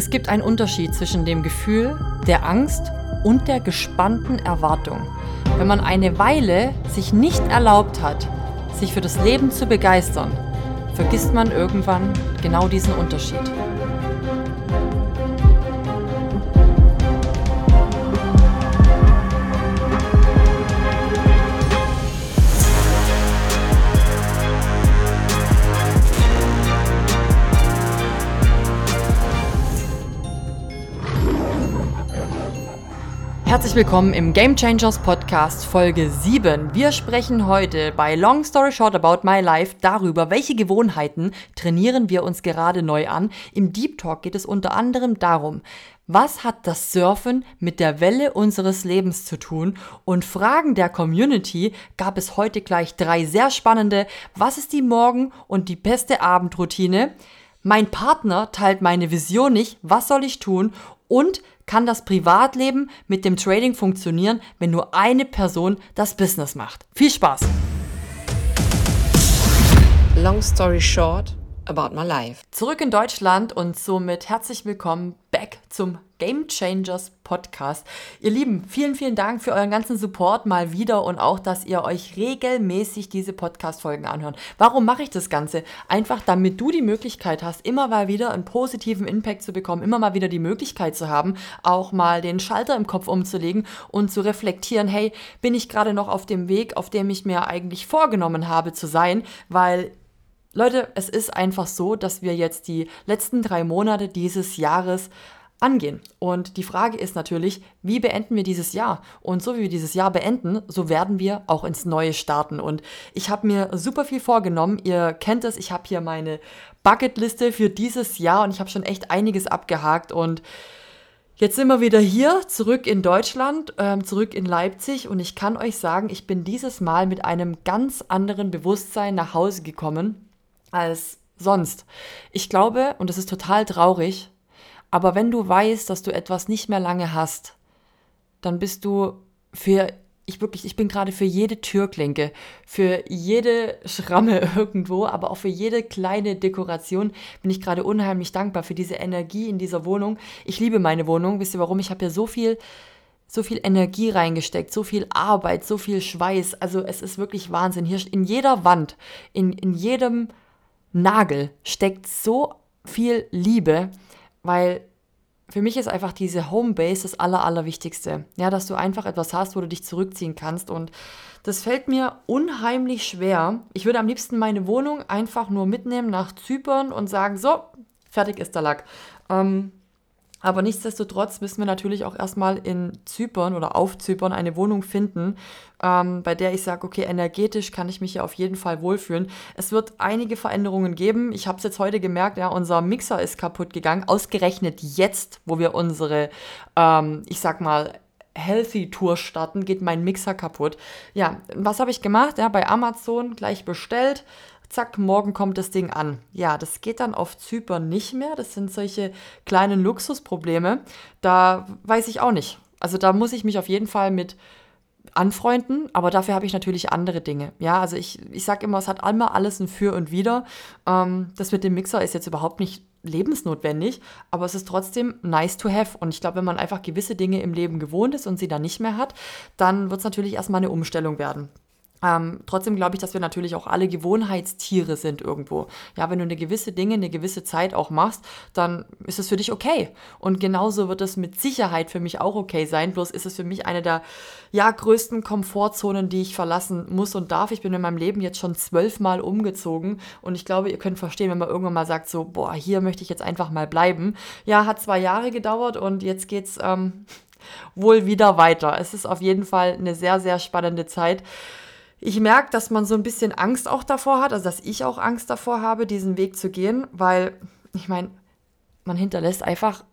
Es gibt einen Unterschied zwischen dem Gefühl der Angst und der gespannten Erwartung. Wenn man eine Weile sich nicht erlaubt hat, sich für das Leben zu begeistern, vergisst man irgendwann genau diesen Unterschied. Herzlich willkommen im Game Changers Podcast Folge 7. Wir sprechen heute bei Long Story Short About My Life darüber, welche Gewohnheiten trainieren wir uns gerade neu an. Im Deep Talk geht es unter anderem darum, was hat das Surfen mit der Welle unseres Lebens zu tun? Und Fragen der Community gab es heute gleich drei sehr spannende. Was ist die Morgen- und die beste Abendroutine? Mein Partner teilt meine Vision nicht. Was soll ich tun? Und kann das Privatleben mit dem Trading funktionieren, wenn nur eine Person das Business macht. Viel Spaß! Long story short about my life. Zurück in Deutschland und somit herzlich willkommen back zum Game Changers Podcast. Ihr Lieben, vielen, vielen Dank für euren ganzen Support mal wieder und auch, dass ihr euch regelmäßig diese Podcast-Folgen anhört. Warum mache ich das Ganze? Einfach, damit du die Möglichkeit hast, immer mal wieder einen positiven Impact zu bekommen, immer mal wieder die Möglichkeit zu haben, auch mal den Schalter im Kopf umzulegen und zu reflektieren, hey, bin ich gerade noch auf dem Weg, auf dem ich mir eigentlich vorgenommen habe zu sein, weil Leute, es ist einfach so, dass wir jetzt die letzten drei Monate dieses Jahres angehen. Und die Frage ist natürlich, wie beenden wir dieses Jahr? Und so wie wir dieses Jahr beenden, so werden wir auch ins neue starten. Und ich habe mir super viel vorgenommen. Ihr kennt es, ich habe hier meine Bucketliste für dieses Jahr und ich habe schon echt einiges abgehakt. Und jetzt sind wir wieder hier, zurück in Deutschland, ähm, zurück in Leipzig. Und ich kann euch sagen, ich bin dieses Mal mit einem ganz anderen Bewusstsein nach Hause gekommen als sonst. Ich glaube, und das ist total traurig, aber wenn du weißt, dass du etwas nicht mehr lange hast, dann bist du für ich wirklich, ich bin gerade für jede Türklinke, für jede Schramme irgendwo, aber auch für jede kleine Dekoration bin ich gerade unheimlich dankbar für diese Energie in dieser Wohnung. Ich liebe meine Wohnung. Wisst ihr warum? Ich habe hier so viel, so viel Energie reingesteckt, so viel Arbeit, so viel Schweiß. Also es ist wirklich Wahnsinn. Hier in jeder Wand, in, in jedem Nagel steckt so viel Liebe, weil für mich ist einfach diese Homebase das Aller, Allerwichtigste. Ja, dass du einfach etwas hast, wo du dich zurückziehen kannst. Und das fällt mir unheimlich schwer. Ich würde am liebsten meine Wohnung einfach nur mitnehmen nach Zypern und sagen, so, fertig ist der Lack. Ähm, aber nichtsdestotrotz müssen wir natürlich auch erstmal in Zypern oder auf Zypern eine Wohnung finden, ähm, bei der ich sage, okay, energetisch kann ich mich ja auf jeden Fall wohlfühlen. Es wird einige Veränderungen geben. Ich habe es jetzt heute gemerkt, ja, unser Mixer ist kaputt gegangen. Ausgerechnet jetzt, wo wir unsere, ähm, ich sag mal, Healthy Tour starten, geht mein Mixer kaputt. Ja, was habe ich gemacht? Ja, bei Amazon gleich bestellt zack, morgen kommt das Ding an. Ja, das geht dann auf Zypern nicht mehr. Das sind solche kleinen Luxusprobleme. Da weiß ich auch nicht. Also da muss ich mich auf jeden Fall mit anfreunden, aber dafür habe ich natürlich andere Dinge. Ja, also ich, ich sage immer, es hat einmal alles ein Für und Wider. Ähm, das mit dem Mixer ist jetzt überhaupt nicht lebensnotwendig, aber es ist trotzdem nice to have. Und ich glaube, wenn man einfach gewisse Dinge im Leben gewohnt ist und sie dann nicht mehr hat, dann wird es natürlich erstmal eine Umstellung werden. Ähm, trotzdem glaube ich, dass wir natürlich auch alle Gewohnheitstiere sind irgendwo. Ja, wenn du eine gewisse Dinge eine gewisse Zeit auch machst, dann ist es für dich okay. Und genauso wird es mit Sicherheit für mich auch okay sein. Bloß ist es für mich eine der ja, größten Komfortzonen, die ich verlassen muss und darf. Ich bin in meinem Leben jetzt schon zwölfmal umgezogen und ich glaube, ihr könnt verstehen, wenn man irgendwann mal sagt, so, boah, hier möchte ich jetzt einfach mal bleiben. Ja, hat zwei Jahre gedauert und jetzt geht's ähm, wohl wieder weiter. Es ist auf jeden Fall eine sehr, sehr spannende Zeit ich merke, dass man so ein bisschen Angst auch davor hat, also dass ich auch Angst davor habe, diesen Weg zu gehen, weil ich meine, man hinterlässt einfach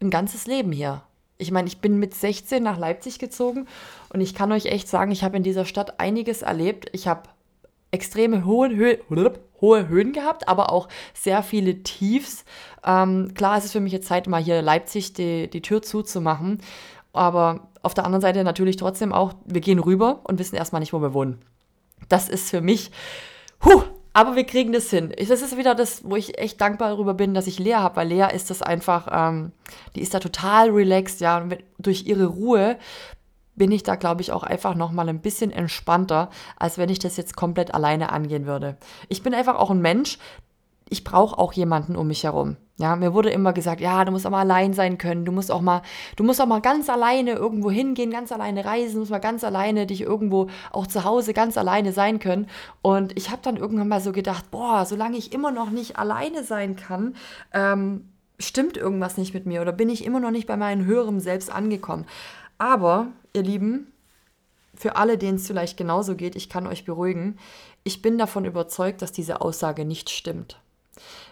ein ganzes Leben hier. Ich meine, ich bin mit 16 nach Leipzig gezogen und ich kann euch echt sagen, ich habe in dieser Stadt einiges erlebt. Ich habe extreme hohe, Höhe, hohe Höhen gehabt, aber auch sehr viele Tiefs. Ähm, klar ist es für mich jetzt Zeit, mal hier Leipzig die, die Tür zuzumachen. Aber auf der anderen Seite natürlich trotzdem auch, wir gehen rüber und wissen erstmal nicht, wo wir wohnen. Das ist für mich, huh, Aber wir kriegen das hin. Das ist wieder das, wo ich echt dankbar darüber bin, dass ich Lea habe, weil Lea ist das einfach, ähm, die ist da total relaxed, ja. Und durch ihre Ruhe bin ich da, glaube ich, auch einfach nochmal ein bisschen entspannter, als wenn ich das jetzt komplett alleine angehen würde. Ich bin einfach auch ein Mensch, ich brauche auch jemanden um mich herum. Ja, mir wurde immer gesagt, ja, du musst auch mal allein sein können, du musst auch mal, du musst auch mal ganz alleine irgendwo hingehen, ganz alleine reisen, du musst mal ganz alleine dich irgendwo auch zu Hause ganz alleine sein können. Und ich habe dann irgendwann mal so gedacht, boah, solange ich immer noch nicht alleine sein kann, ähm, stimmt irgendwas nicht mit mir oder bin ich immer noch nicht bei meinem höheren Selbst angekommen. Aber, ihr Lieben, für alle, denen es vielleicht genauso geht, ich kann euch beruhigen, ich bin davon überzeugt, dass diese Aussage nicht stimmt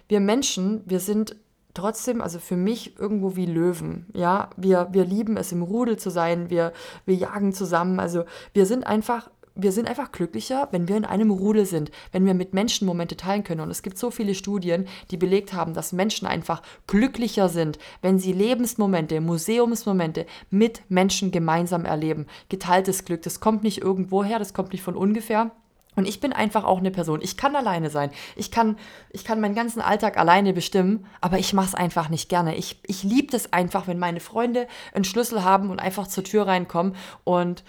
wir Menschen, wir sind trotzdem, also für mich irgendwo wie Löwen. Ja, wir, wir lieben es, im Rudel zu sein, wir, wir jagen zusammen. Also wir sind einfach. Wir sind einfach glücklicher, wenn wir in einem Rudel sind, wenn wir mit Menschen Momente teilen können. Und es gibt so viele Studien, die belegt haben, dass Menschen einfach glücklicher sind, wenn sie Lebensmomente, Museumsmomente mit Menschen gemeinsam erleben. Geteiltes Glück, das kommt nicht irgendwo her, das kommt nicht von ungefähr. Und ich bin einfach auch eine Person. Ich kann alleine sein. Ich kann, ich kann meinen ganzen Alltag alleine bestimmen, aber ich mache es einfach nicht gerne. Ich, ich liebe es einfach, wenn meine Freunde einen Schlüssel haben und einfach zur Tür reinkommen und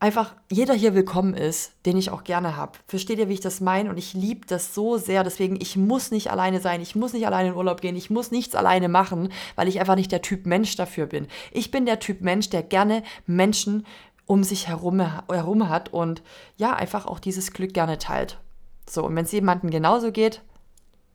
einfach jeder hier willkommen ist, den ich auch gerne habe. Versteht ihr, wie ich das meine? Und ich liebe das so sehr. Deswegen, ich muss nicht alleine sein. Ich muss nicht alleine in Urlaub gehen. Ich muss nichts alleine machen, weil ich einfach nicht der Typ Mensch dafür bin. Ich bin der Typ Mensch, der gerne Menschen um sich herum, herum hat und ja, einfach auch dieses Glück gerne teilt. So, und wenn es jemandem genauso geht,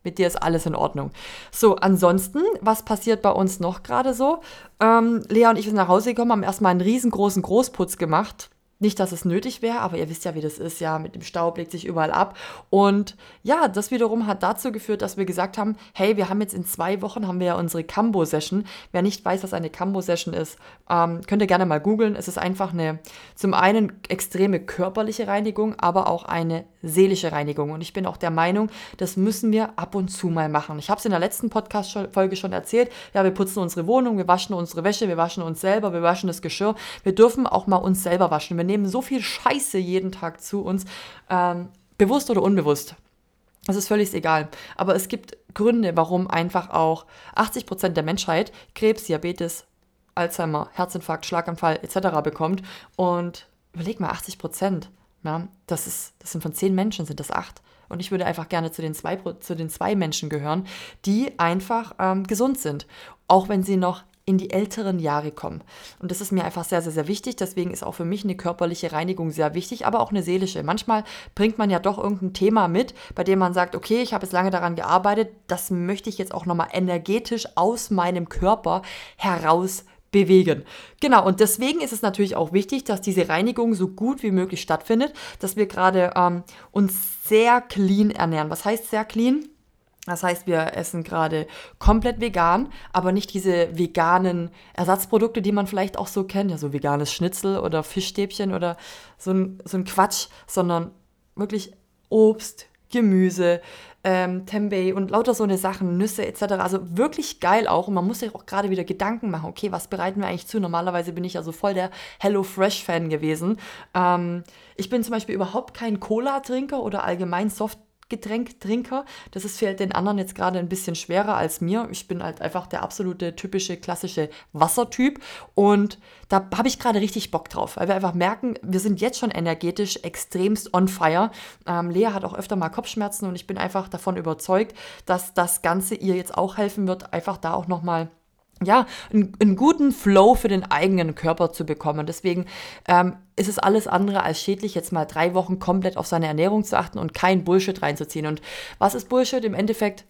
mit dir ist alles in Ordnung. So, ansonsten, was passiert bei uns noch gerade so? Ähm, Lea und ich sind nach Hause gekommen, haben erstmal einen riesengroßen Großputz gemacht. Nicht, dass es nötig wäre, aber ihr wisst ja, wie das ist, ja, mit dem Staub legt sich überall ab. Und ja, das wiederum hat dazu geführt, dass wir gesagt haben, hey, wir haben jetzt in zwei Wochen, haben wir ja unsere Cambo-Session. Wer nicht weiß, was eine Cambo-Session ist, ähm, könnt ihr gerne mal googeln. Es ist einfach eine, zum einen extreme körperliche Reinigung, aber auch eine seelische Reinigung. Und ich bin auch der Meinung, das müssen wir ab und zu mal machen. Ich habe es in der letzten Podcast-Folge schon erzählt. Ja, wir putzen unsere Wohnung, wir waschen unsere Wäsche, wir waschen uns selber, wir waschen das Geschirr. Wir dürfen auch mal uns selber waschen. Wir nehmen so viel Scheiße jeden Tag zu uns, ähm, bewusst oder unbewusst. Das ist völlig egal. Aber es gibt Gründe, warum einfach auch 80 Prozent der Menschheit Krebs, Diabetes, Alzheimer, Herzinfarkt, Schlaganfall etc. bekommt. Und überleg mal, 80 Prozent. Ja, das, ist, das sind von zehn Menschen, sind das acht. Und ich würde einfach gerne zu den zwei, zu den zwei Menschen gehören, die einfach ähm, gesund sind. Auch wenn sie noch in die älteren Jahre kommen. Und das ist mir einfach sehr, sehr, sehr wichtig. Deswegen ist auch für mich eine körperliche Reinigung sehr wichtig, aber auch eine seelische. Manchmal bringt man ja doch irgendein Thema mit, bei dem man sagt, okay, ich habe jetzt lange daran gearbeitet, das möchte ich jetzt auch nochmal energetisch aus meinem Körper heraus bewegen. Genau, und deswegen ist es natürlich auch wichtig, dass diese Reinigung so gut wie möglich stattfindet, dass wir gerade ähm, uns sehr clean ernähren. Was heißt sehr clean? Das heißt, wir essen gerade komplett vegan, aber nicht diese veganen Ersatzprodukte, die man vielleicht auch so kennt, ja, so veganes Schnitzel oder Fischstäbchen oder so ein, so ein Quatsch, sondern wirklich Obst, Gemüse, ähm, Tempeh und lauter so eine Sachen, Nüsse etc. Also wirklich geil auch. Und man muss sich auch gerade wieder Gedanken machen, okay, was bereiten wir eigentlich zu? Normalerweise bin ich ja so voll der Hello Fresh-Fan gewesen. Ähm, ich bin zum Beispiel überhaupt kein Cola-Trinker oder allgemein Soft Getränktrinker. Das ist für den anderen jetzt gerade ein bisschen schwerer als mir. Ich bin halt einfach der absolute typische klassische Wassertyp und da habe ich gerade richtig Bock drauf, weil wir einfach merken, wir sind jetzt schon energetisch extremst on fire. Ähm, Lea hat auch öfter mal Kopfschmerzen und ich bin einfach davon überzeugt, dass das Ganze ihr jetzt auch helfen wird, einfach da auch nochmal mal ja, einen, einen, guten Flow für den eigenen Körper zu bekommen. Deswegen ähm, ist es alles andere als schädlich, jetzt mal drei Wochen komplett auf seine Ernährung zu achten und kein Bullshit reinzuziehen. Und was ist Bullshit? Im Endeffekt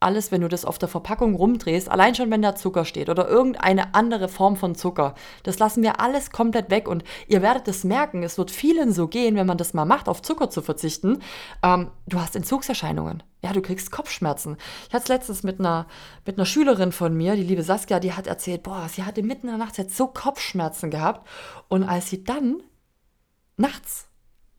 alles, wenn du das auf der Verpackung rumdrehst, allein schon wenn da Zucker steht oder irgendeine andere Form von Zucker, das lassen wir alles komplett weg und ihr werdet es merken, es wird vielen so gehen, wenn man das mal macht, auf Zucker zu verzichten. Ähm, du hast Entzugserscheinungen. Ja, du kriegst Kopfschmerzen. Ich hatte es letztens mit einer, mit einer Schülerin von mir, die liebe Saskia, die hat erzählt, boah, sie hatte mitten in der Nacht jetzt so Kopfschmerzen gehabt und als sie dann nachts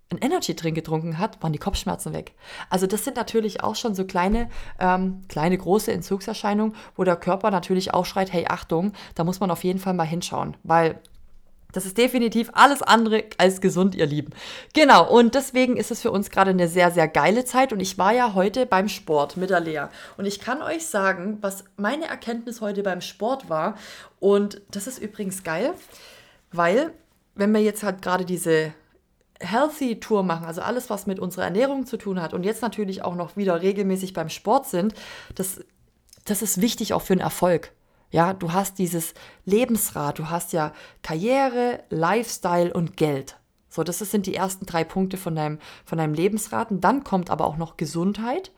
einen Energy-Drink getrunken hat, waren die Kopfschmerzen weg. Also das sind natürlich auch schon so kleine, ähm, kleine, große Entzugserscheinungen, wo der Körper natürlich auch schreit, hey, Achtung, da muss man auf jeden Fall mal hinschauen, weil Das ist definitiv alles andere als gesund, ihr Lieben. Genau, und deswegen ist es für uns gerade eine sehr, sehr geile Zeit. Und ich war ja heute beim Sport mit der Lea. Und ich kann euch sagen, was meine Erkenntnis heute beim Sport war. Und das ist übrigens geil, weil wenn wir jetzt halt gerade diese Healthy Tour machen, also alles, was mit unserer Ernährung zu tun hat und jetzt natürlich auch noch wieder regelmäßig beim Sport sind, das, das ist wichtig auch für den Erfolg. Ja, du hast dieses Lebensrad, du hast ja Karriere, Lifestyle und Geld. So, das sind die ersten drei Punkte von deinem, von deinem Lebensrad. Und dann kommt aber auch noch Gesundheit,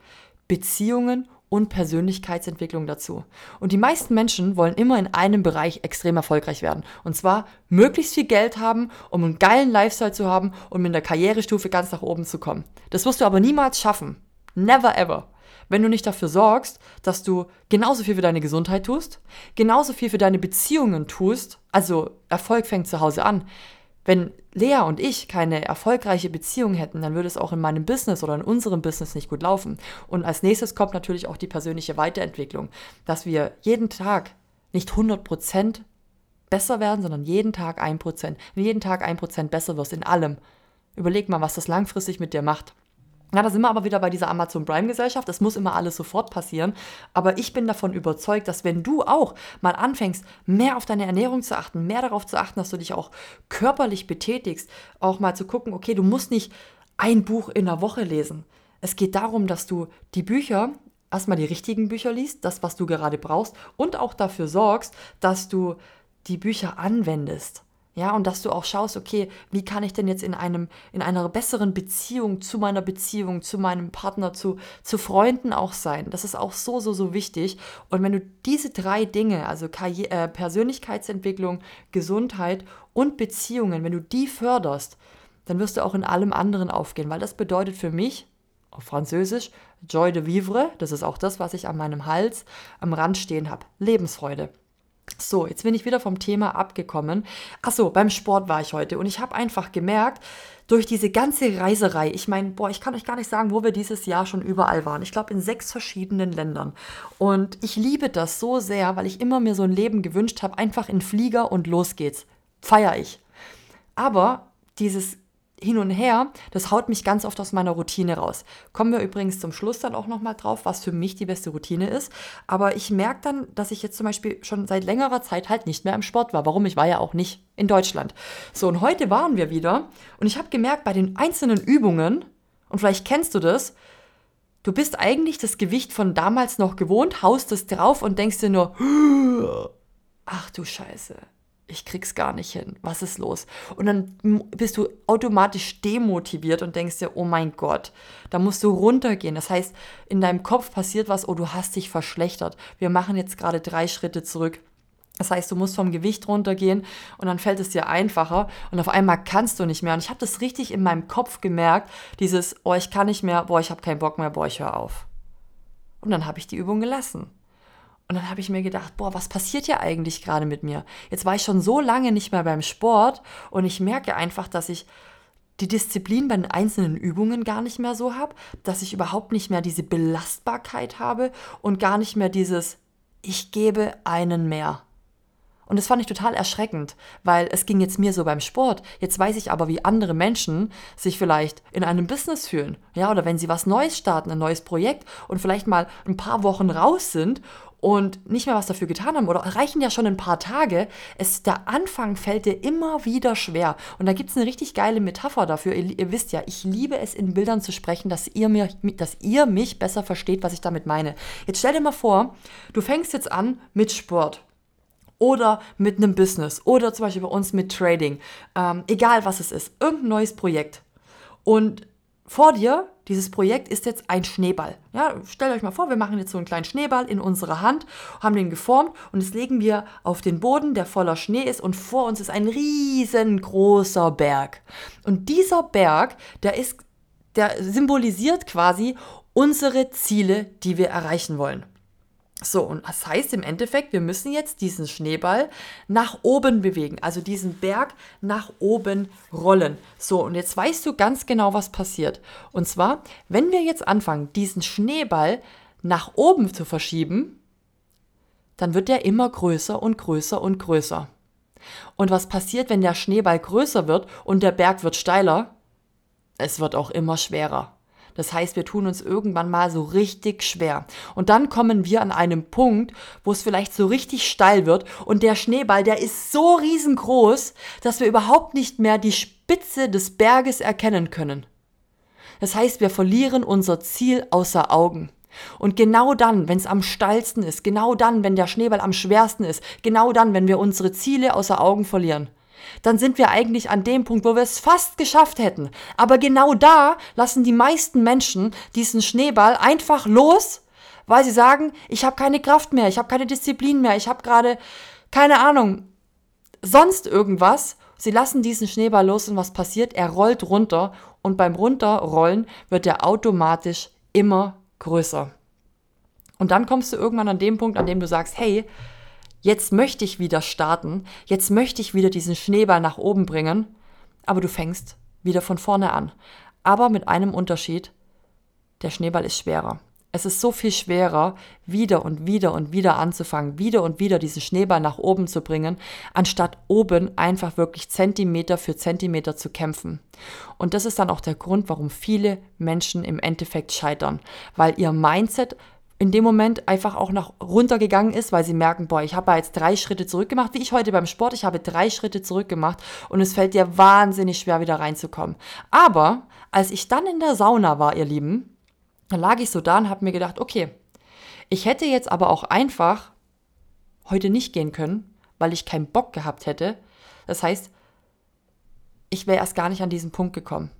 Beziehungen und Persönlichkeitsentwicklung dazu. Und die meisten Menschen wollen immer in einem Bereich extrem erfolgreich werden. Und zwar möglichst viel Geld haben, um einen geilen Lifestyle zu haben und mit der Karrierestufe ganz nach oben zu kommen. Das wirst du aber niemals schaffen. Never ever wenn du nicht dafür sorgst, dass du genauso viel für deine Gesundheit tust, genauso viel für deine Beziehungen tust, also Erfolg fängt zu Hause an. Wenn Lea und ich keine erfolgreiche Beziehung hätten, dann würde es auch in meinem Business oder in unserem Business nicht gut laufen. Und als nächstes kommt natürlich auch die persönliche Weiterentwicklung, dass wir jeden Tag nicht 100% besser werden, sondern jeden Tag 1%. Wenn jeden Tag 1% besser wirst in allem, überleg mal, was das langfristig mit dir macht. Ja, da sind wir aber wieder bei dieser Amazon Prime Gesellschaft. Das muss immer alles sofort passieren. Aber ich bin davon überzeugt, dass wenn du auch mal anfängst, mehr auf deine Ernährung zu achten, mehr darauf zu achten, dass du dich auch körperlich betätigst, auch mal zu gucken, okay, du musst nicht ein Buch in der Woche lesen. Es geht darum, dass du die Bücher, erstmal die richtigen Bücher liest, das, was du gerade brauchst, und auch dafür sorgst, dass du die Bücher anwendest. Ja, und dass du auch schaust, okay, wie kann ich denn jetzt in einem, in einer besseren Beziehung zu meiner Beziehung, zu meinem Partner, zu, zu Freunden auch sein. Das ist auch so, so, so wichtig. Und wenn du diese drei Dinge, also Karriere, äh, Persönlichkeitsentwicklung, Gesundheit und Beziehungen, wenn du die förderst, dann wirst du auch in allem anderen aufgehen, weil das bedeutet für mich, auf Französisch, Joy de vivre, das ist auch das, was ich an meinem Hals am Rand stehen habe, Lebensfreude. So, jetzt bin ich wieder vom Thema abgekommen. Achso, beim Sport war ich heute und ich habe einfach gemerkt, durch diese ganze Reiserei, ich meine, boah, ich kann euch gar nicht sagen, wo wir dieses Jahr schon überall waren. Ich glaube, in sechs verschiedenen Ländern. Und ich liebe das so sehr, weil ich immer mir so ein Leben gewünscht habe, einfach in Flieger und los geht's. Feier ich. Aber dieses hin und her, das haut mich ganz oft aus meiner Routine raus. Kommen wir übrigens zum Schluss dann auch nochmal drauf, was für mich die beste Routine ist. Aber ich merke dann, dass ich jetzt zum Beispiel schon seit längerer Zeit halt nicht mehr im Sport war. Warum? Ich war ja auch nicht in Deutschland. So, und heute waren wir wieder und ich habe gemerkt, bei den einzelnen Übungen, und vielleicht kennst du das, du bist eigentlich das Gewicht von damals noch gewohnt, haust es drauf und denkst dir nur, ach du Scheiße ich krieg's gar nicht hin. Was ist los? Und dann bist du automatisch demotiviert und denkst dir, oh mein Gott, da musst du runtergehen. Das heißt, in deinem Kopf passiert was, oh, du hast dich verschlechtert. Wir machen jetzt gerade drei Schritte zurück. Das heißt, du musst vom Gewicht runtergehen und dann fällt es dir einfacher und auf einmal kannst du nicht mehr. Und ich habe das richtig in meinem Kopf gemerkt, dieses, oh, ich kann nicht mehr, boah, ich habe keinen Bock mehr, boah, ich höre auf. Und dann habe ich die Übung gelassen. Und dann habe ich mir gedacht, boah, was passiert hier eigentlich gerade mit mir? Jetzt war ich schon so lange nicht mehr beim Sport und ich merke einfach, dass ich die Disziplin bei den einzelnen Übungen gar nicht mehr so habe, dass ich überhaupt nicht mehr diese Belastbarkeit habe und gar nicht mehr dieses, ich gebe einen mehr. Und das fand ich total erschreckend, weil es ging jetzt mir so beim Sport. Jetzt weiß ich aber, wie andere Menschen sich vielleicht in einem Business fühlen. Ja, oder wenn sie was Neues starten, ein neues Projekt und vielleicht mal ein paar Wochen raus sind und nicht mehr was dafür getan haben oder reichen ja schon ein paar Tage, es, der Anfang fällt dir immer wieder schwer. Und da gibt es eine richtig geile Metapher dafür. Ihr, ihr, wisst ja, ich liebe es in Bildern zu sprechen, dass ihr, mir, dass ihr mich besser versteht, was ich damit meine. Jetzt stell dir mal vor, du fängst jetzt an mit Sport oder mit einem Business oder zum Beispiel bei uns mit Trading. Ähm, egal was es ist, irgendein neues Projekt. Und vor dir, dieses Projekt ist jetzt ein Schneeball. Ja, stellt euch mal vor, wir machen jetzt so einen kleinen Schneeball in unserer Hand, haben den geformt und jetzt legen wir auf den Boden, der voller Schnee ist und vor uns ist ein riesengroßer Berg. Und dieser Berg, der ist, der symbolisiert quasi unsere Ziele, die wir erreichen wollen. So, und das heißt im Endeffekt, wir müssen jetzt diesen Schneeball nach oben bewegen, also diesen Berg nach oben rollen. So, und jetzt weißt du ganz genau, was passiert. Und zwar, wenn wir jetzt anfangen, diesen Schneeball nach oben zu verschieben, dann wird der immer größer und größer und größer. Und was passiert, wenn der Schneeball größer wird und der Berg wird steiler? Es wird auch immer schwerer. Das heißt, wir tun uns irgendwann mal so richtig schwer. Und dann kommen wir an einem Punkt, wo es vielleicht so richtig steil wird und der Schneeball, der ist so riesengroß, dass wir überhaupt nicht mehr die Spitze des Berges erkennen können. Das heißt, wir verlieren unser Ziel außer Augen. Und genau dann, wenn es am steilsten ist, genau dann, wenn der Schneeball am schwersten ist, genau dann, wenn wir unsere Ziele außer Augen verlieren, dann sind wir eigentlich an dem Punkt, wo wir es fast geschafft hätten. Aber genau da lassen die meisten Menschen diesen Schneeball einfach los, weil sie sagen, ich habe keine Kraft mehr, ich habe keine Disziplin mehr, ich habe gerade keine Ahnung, sonst irgendwas. Sie lassen diesen Schneeball los und was passiert? Er rollt runter und beim Runterrollen wird er automatisch immer größer. Und dann kommst du irgendwann an dem Punkt, an dem du sagst, hey, jetzt möchte ich wieder starten, jetzt möchte ich wieder diesen Schneeball nach oben bringen, aber du fängst wieder von vorne an. Aber mit einem Unterschied, der Schneeball ist schwerer. Es ist so viel schwerer, wieder und wieder und wieder anzufangen, wieder und wieder diesen Schneeball nach oben zu bringen, anstatt oben einfach wirklich Zentimeter für Zentimeter zu kämpfen. Und das ist dann auch der Grund, warum viele Menschen im Endeffekt scheitern, weil ihr Mindset in dem Moment einfach auch nach runtergegangen ist, weil sie merken, boah, ich habe jetzt drei Schritte zurückgemacht, wie ich heute beim Sport, ich habe drei Schritte zurückgemacht und es fällt dir wahnsinnig schwer wieder reinzukommen. Aber als ich dann in der Sauna war, ihr Lieben, dann lag ich so da und habe mir gedacht, okay, ich hätte jetzt aber auch einfach heute nicht gehen können, weil ich keinen Bock gehabt hätte. Das heißt, ich wäre erst gar nicht an diesen Punkt gekommen.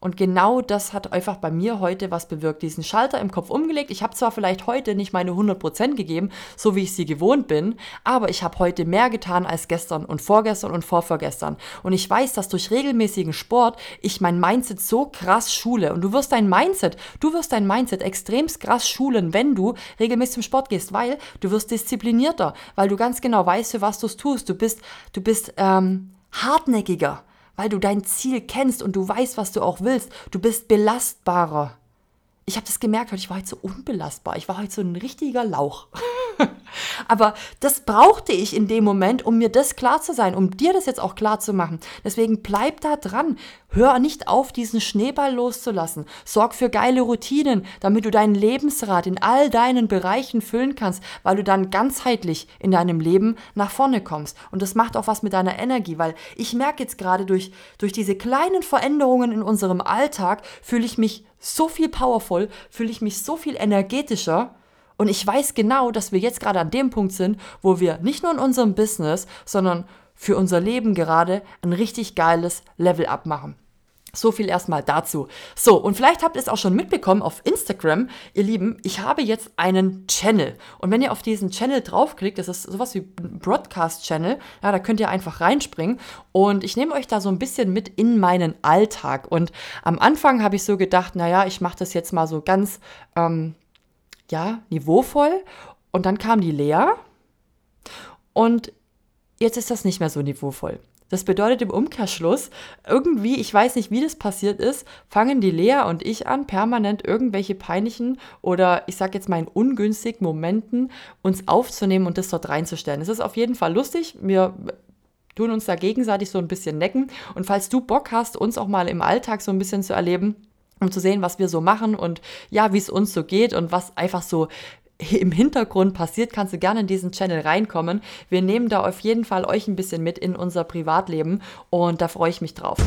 Und genau das hat einfach bei mir heute was bewirkt. Diesen Schalter im Kopf umgelegt. Ich habe zwar vielleicht heute nicht meine 100% gegeben, so wie ich sie gewohnt bin, aber ich habe heute mehr getan als gestern und vorgestern und vorvorgestern. Und ich weiß, dass durch regelmäßigen Sport ich mein Mindset so krass schule. Und du wirst dein Mindset, du wirst dein Mindset extremst krass schulen, wenn du regelmäßig zum Sport gehst, weil du wirst disziplinierter, weil du ganz genau weißt, für was du es tust. Du bist, du bist ähm, hartnäckiger weil du dein Ziel kennst und du weißt, was du auch willst. Du bist belastbarer. Ich habe das gemerkt, weil ich war heute so unbelastbar. Ich war heute so ein richtiger Lauch. Aber das brauchte ich in dem Moment, um mir das klar zu sein, um dir das jetzt auch klar zu machen. Deswegen bleib da dran. Hör nicht auf, diesen Schneeball loszulassen. Sorg für geile Routinen, damit du deinen Lebensrat in all deinen Bereichen füllen kannst, weil du dann ganzheitlich in deinem Leben nach vorne kommst. Und das macht auch was mit deiner Energie, weil ich merke jetzt gerade durch, durch diese kleinen Veränderungen in unserem Alltag fühle ich mich so viel powerful, fühle ich mich so viel energetischer und ich weiß genau, dass wir jetzt gerade an dem Punkt sind, wo wir nicht nur in unserem Business, sondern für unser Leben gerade ein richtig geiles Level abmachen. So viel erstmal dazu. So, und vielleicht habt ihr es auch schon mitbekommen auf Instagram, ihr Lieben, ich habe jetzt einen Channel. Und wenn ihr auf diesen Channel draufklickt, das ist sowas wie Broadcast-Channel, ja, da könnt ihr einfach reinspringen. Und ich nehme euch da so ein bisschen mit in meinen Alltag. Und am Anfang habe ich so gedacht, naja, ich mache das jetzt mal so ganz ähm, ja, niveauvoll. Und dann kam die Lea und jetzt ist das nicht mehr so niveauvoll. Das bedeutet im Umkehrschluss, irgendwie, ich weiß nicht, wie das passiert ist, fangen die Lea und ich an, permanent irgendwelche peinlichen oder ich sag jetzt mal in ungünstigen Momenten uns aufzunehmen und das dort reinzustellen. Es ist auf jeden Fall lustig. Wir tun uns da gegenseitig so ein bisschen necken. Und falls du Bock hast, uns auch mal im Alltag so ein bisschen zu erleben, um zu sehen, was wir so machen und ja, wie es uns so geht und was einfach so im Hintergrund passiert, kannst du gerne in diesen Channel reinkommen. Wir nehmen da auf jeden Fall euch ein bisschen mit in unser Privatleben und da freue ich mich drauf.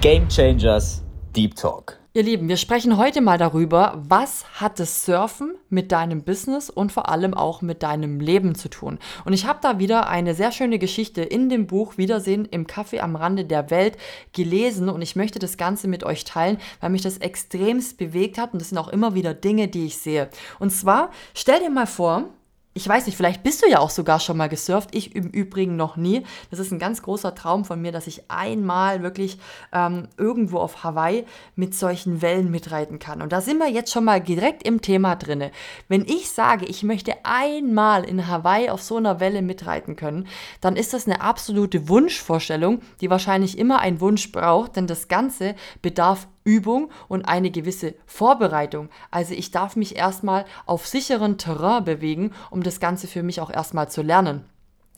Game Changers Deep Talk. Ihr Lieben, wir sprechen heute mal darüber, was hat das Surfen mit deinem Business und vor allem auch mit deinem Leben zu tun. Und ich habe da wieder eine sehr schöne Geschichte in dem Buch Wiedersehen im Kaffee am Rande der Welt gelesen und ich möchte das Ganze mit euch teilen, weil mich das extremst bewegt hat und das sind auch immer wieder Dinge, die ich sehe. Und zwar, stell dir mal vor, ich weiß nicht, vielleicht bist du ja auch sogar schon mal gesurft. Ich im Übrigen noch nie. Das ist ein ganz großer Traum von mir, dass ich einmal wirklich ähm, irgendwo auf Hawaii mit solchen Wellen mitreiten kann. Und da sind wir jetzt schon mal direkt im Thema drinne. Wenn ich sage, ich möchte einmal in Hawaii auf so einer Welle mitreiten können, dann ist das eine absolute Wunschvorstellung, die wahrscheinlich immer einen Wunsch braucht, denn das Ganze bedarf Übung und eine gewisse Vorbereitung. Also ich darf mich erstmal auf sicheren Terrain bewegen, um das Ganze für mich auch erstmal zu lernen.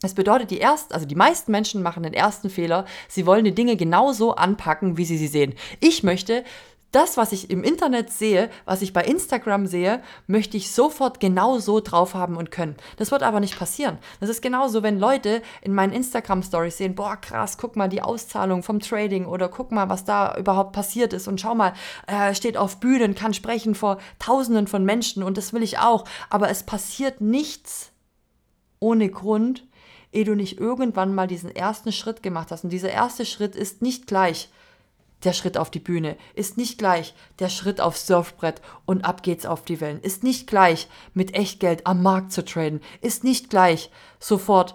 Das bedeutet, die ersten, also die meisten Menschen machen den ersten Fehler. Sie wollen die Dinge genauso anpacken, wie sie sie sehen. Ich möchte das, was ich im Internet sehe, was ich bei Instagram sehe, möchte ich sofort genau so drauf haben und können. Das wird aber nicht passieren. Das ist genauso, wenn Leute in meinen Instagram-Stories sehen, boah, krass, guck mal die Auszahlung vom Trading oder guck mal, was da überhaupt passiert ist und schau mal, er steht auf Bühnen, kann sprechen vor Tausenden von Menschen und das will ich auch. Aber es passiert nichts ohne Grund, ehe du nicht irgendwann mal diesen ersten Schritt gemacht hast. Und dieser erste Schritt ist nicht gleich der Schritt auf die Bühne, ist nicht gleich der Schritt aufs Surfbrett und ab geht's auf die Wellen, ist nicht gleich mit Echtgeld am Markt zu traden, ist nicht gleich sofort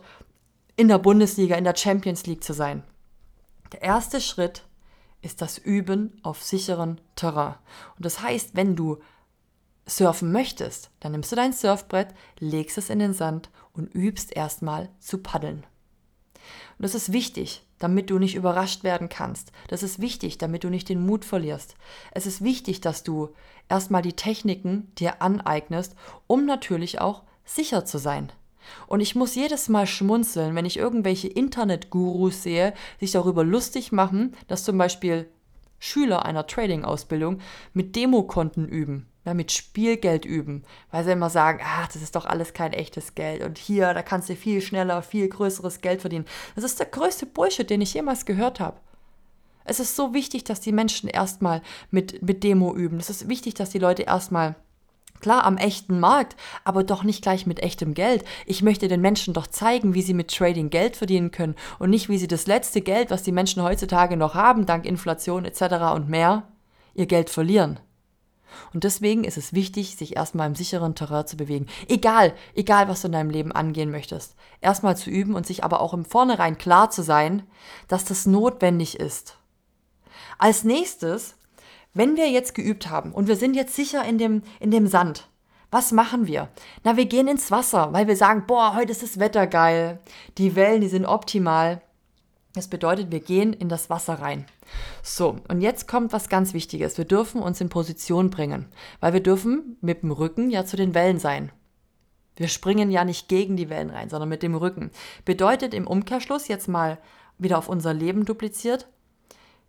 in der Bundesliga, in der Champions League zu sein. Der erste Schritt ist das Üben auf sicheren Terrain. Und das heißt, wenn du surfen möchtest, dann nimmst du dein Surfbrett, legst es in den Sand und übst erstmal zu paddeln. Und das ist wichtig, damit du nicht überrascht werden kannst. Das ist wichtig, damit du nicht den Mut verlierst. Es ist wichtig, dass du erstmal die Techniken dir aneignest, um natürlich auch sicher zu sein. Und ich muss jedes Mal schmunzeln, wenn ich irgendwelche Internet-Gurus sehe, sich darüber lustig machen, dass zum Beispiel Schüler einer Trading-Ausbildung mit Demokonten üben ja, mit Spielgeld üben, weil sie immer sagen, ach, das ist doch alles kein echtes Geld und hier, da kannst du viel schneller, viel größeres Geld verdienen. Das ist der größte Bullshit, den ich jemals gehört habe. Es ist so wichtig, dass die Menschen erstmal mit, mit Demo üben. Es ist wichtig, dass die Leute erstmal Klar, am echten Markt, aber doch nicht gleich mit echtem Geld. Ich möchte den Menschen doch zeigen, wie sie mit Trading Geld verdienen können und nicht, wie sie das letzte Geld, was die Menschen heutzutage noch haben, dank Inflation etc. und mehr, ihr Geld verlieren. Und deswegen ist es wichtig, sich erstmal im sicheren Terrain zu bewegen. Egal, egal, was du in deinem Leben angehen möchtest. Erstmal zu üben und sich aber auch im Vornherein klar zu sein, dass das notwendig ist. Als nächstes, wenn wir jetzt geübt haben und wir sind jetzt sicher in dem, in dem Sand, was machen wir? Na, wir gehen ins Wasser, weil wir sagen, boah, heute ist das Wetter geil, die Wellen, die sind optimal. Das bedeutet, wir gehen in das Wasser rein. So, und jetzt kommt was ganz Wichtiges. Wir dürfen uns in Position bringen, weil wir dürfen mit dem Rücken ja zu den Wellen sein. Wir springen ja nicht gegen die Wellen rein, sondern mit dem Rücken. Bedeutet im Umkehrschluss jetzt mal wieder auf unser Leben dupliziert,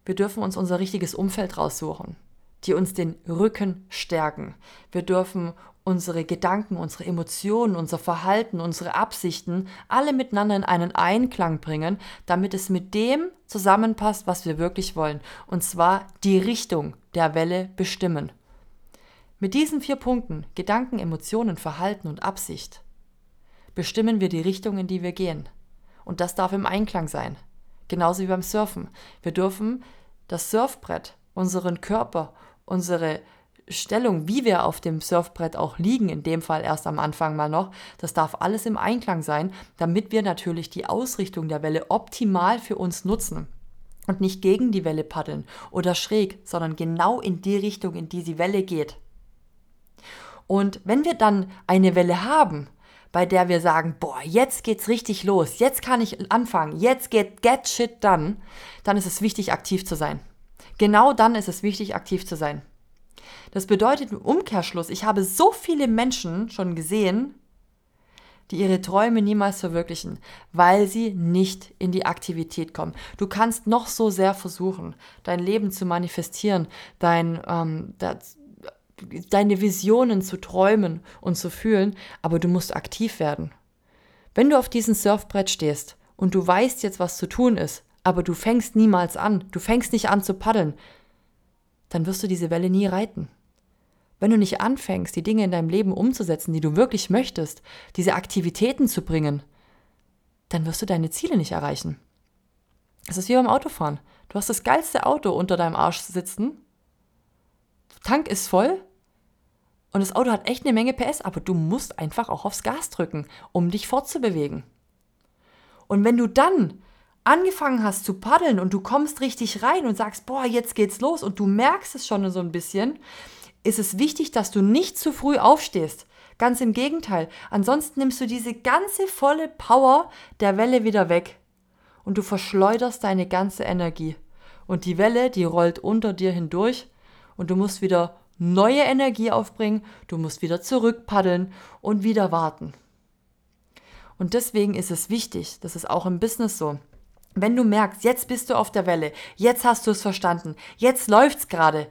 wir dürfen uns unser richtiges Umfeld raussuchen, die uns den Rücken stärken. Wir dürfen unsere Gedanken, unsere Emotionen, unser Verhalten, unsere Absichten alle miteinander in einen Einklang bringen, damit es mit dem zusammenpasst, was wir wirklich wollen. Und zwar die Richtung der Welle bestimmen. Mit diesen vier Punkten, Gedanken, Emotionen, Verhalten und Absicht, bestimmen wir die Richtung, in die wir gehen. Und das darf im Einklang sein. Genauso wie beim Surfen. Wir dürfen das Surfbrett, unseren Körper, unsere Stellung, wie wir auf dem Surfbrett auch liegen, in dem Fall erst am Anfang mal noch, das darf alles im Einklang sein, damit wir natürlich die Ausrichtung der Welle optimal für uns nutzen und nicht gegen die Welle paddeln oder schräg, sondern genau in die Richtung, in die die Welle geht. Und wenn wir dann eine Welle haben, bei der wir sagen, boah, jetzt geht's richtig los, jetzt kann ich anfangen, jetzt geht get shit done, dann ist es wichtig, aktiv zu sein. Genau dann ist es wichtig, aktiv zu sein. Das bedeutet im Umkehrschluss, ich habe so viele Menschen schon gesehen, die ihre Träume niemals verwirklichen, weil sie nicht in die Aktivität kommen. Du kannst noch so sehr versuchen, dein Leben zu manifestieren, dein, ähm, das, deine Visionen zu träumen und zu fühlen, aber du musst aktiv werden. Wenn du auf diesem Surfbrett stehst und du weißt jetzt, was zu tun ist, aber du fängst niemals an, du fängst nicht an zu paddeln, dann wirst du diese Welle nie reiten. Wenn du nicht anfängst, die Dinge in deinem Leben umzusetzen, die du wirklich möchtest, diese Aktivitäten zu bringen, dann wirst du deine Ziele nicht erreichen. Es ist wie beim Autofahren. Du hast das geilste Auto unter deinem Arsch sitzen, Tank ist voll und das Auto hat echt eine Menge PS, aber du musst einfach auch aufs Gas drücken, um dich fortzubewegen. Und wenn du dann angefangen hast zu paddeln und du kommst richtig rein und sagst, boah, jetzt geht's los und du merkst es schon so ein bisschen, ist es wichtig, dass du nicht zu früh aufstehst. Ganz im Gegenteil. Ansonsten nimmst du diese ganze volle Power der Welle wieder weg und du verschleuderst deine ganze Energie. Und die Welle, die rollt unter dir hindurch und du musst wieder neue Energie aufbringen, du musst wieder zurückpaddeln und wieder warten. Und deswegen ist es wichtig, das ist auch im Business so. Wenn du merkst, jetzt bist du auf der Welle, jetzt hast du es verstanden, jetzt läuft's gerade,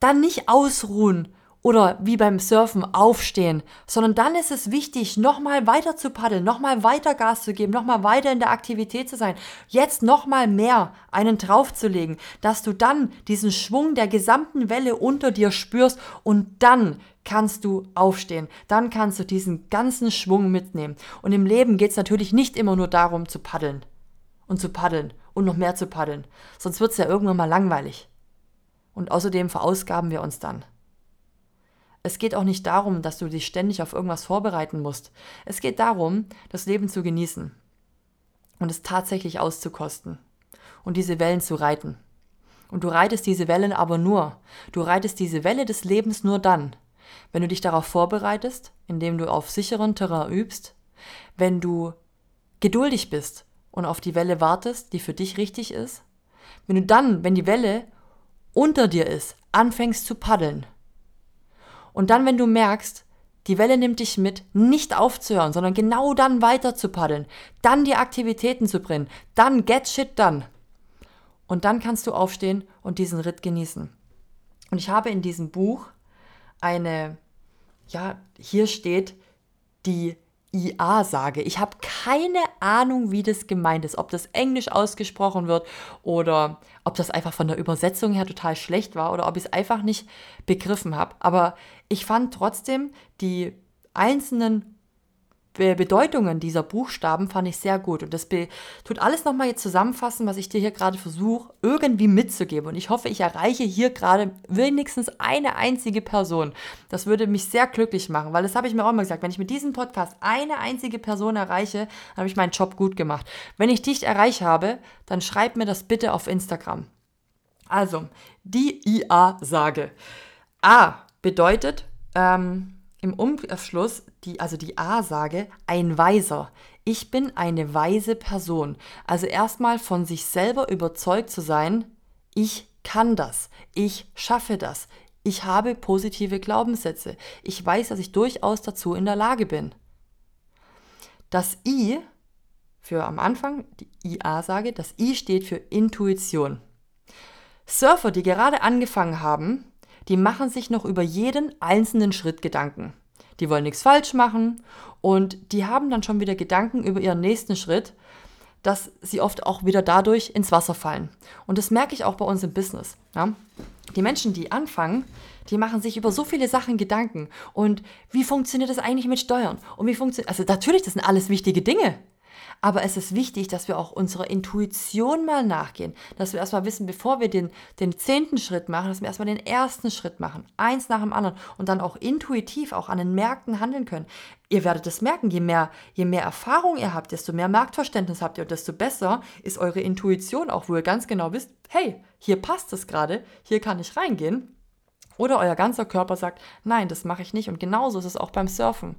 dann nicht ausruhen oder wie beim Surfen aufstehen, sondern dann ist es wichtig, nochmal weiter zu paddeln, nochmal weiter Gas zu geben, nochmal weiter in der Aktivität zu sein, jetzt nochmal mehr einen draufzulegen, dass du dann diesen Schwung der gesamten Welle unter dir spürst und dann kannst du aufstehen, dann kannst du diesen ganzen Schwung mitnehmen. Und im Leben geht es natürlich nicht immer nur darum zu paddeln und zu paddeln und noch mehr zu paddeln, sonst wird es ja irgendwann mal langweilig. Und außerdem verausgaben wir uns dann. Es geht auch nicht darum, dass du dich ständig auf irgendwas vorbereiten musst. Es geht darum, das Leben zu genießen und es tatsächlich auszukosten und diese Wellen zu reiten. Und du reitest diese Wellen aber nur, du reitest diese Welle des Lebens nur dann, wenn du dich darauf vorbereitest, indem du auf sicheren Terrain übst, wenn du geduldig bist und auf die Welle wartest, die für dich richtig ist, wenn du dann, wenn die Welle unter dir ist, anfängst zu paddeln und dann, wenn du merkst, die Welle nimmt dich mit, nicht aufzuhören, sondern genau dann weiter zu paddeln, dann die Aktivitäten zu bringen, dann get shit done. Und dann kannst du aufstehen und diesen Ritt genießen. Und ich habe in diesem Buch eine, ja, hier steht die IA sage. Ich habe keine Ahnung, wie das gemeint ist, ob das Englisch ausgesprochen wird oder ob das einfach von der Übersetzung her total schlecht war oder ob ich es einfach nicht begriffen habe. Aber ich fand trotzdem die einzelnen Bedeutungen dieser Buchstaben fand ich sehr gut. Und das tut alles nochmal jetzt zusammenfassen, was ich dir hier gerade versuche, irgendwie mitzugeben. Und ich hoffe, ich erreiche hier gerade wenigstens eine einzige Person. Das würde mich sehr glücklich machen, weil das habe ich mir auch immer gesagt. Wenn ich mit diesem Podcast eine einzige Person erreiche, dann habe ich meinen Job gut gemacht. Wenn ich dich erreicht habe, dann schreib mir das bitte auf Instagram. Also, die IA-Sage. A bedeutet, ähm, im Umschluss, die, also die A-Sage, ein Weiser. Ich bin eine weise Person. Also erstmal von sich selber überzeugt zu sein, ich kann das, ich schaffe das, ich habe positive Glaubenssätze, ich weiß, dass ich durchaus dazu in der Lage bin. Das I für am Anfang, die IA-Sage, das I steht für Intuition. Surfer, die gerade angefangen haben, die machen sich noch über jeden einzelnen Schritt Gedanken. Die wollen nichts falsch machen und die haben dann schon wieder Gedanken über ihren nächsten Schritt, dass sie oft auch wieder dadurch ins Wasser fallen. Und das merke ich auch bei uns im Business. Ja? Die Menschen, die anfangen, die machen sich über so viele Sachen Gedanken. Und wie funktioniert das eigentlich mit Steuern? Und wie funktioniert, also natürlich, das sind alles wichtige Dinge. Aber es ist wichtig, dass wir auch unserer Intuition mal nachgehen. Dass wir erstmal wissen, bevor wir den, den zehnten Schritt machen, dass wir erstmal den ersten Schritt machen. Eins nach dem anderen. Und dann auch intuitiv auch an den Märkten handeln können. Ihr werdet es merken, je mehr, je mehr Erfahrung ihr habt, desto mehr Marktverständnis habt ihr und desto besser ist eure Intuition auch, wo ihr ganz genau wisst, hey, hier passt es gerade, hier kann ich reingehen. Oder euer ganzer Körper sagt, nein, das mache ich nicht. Und genauso ist es auch beim Surfen.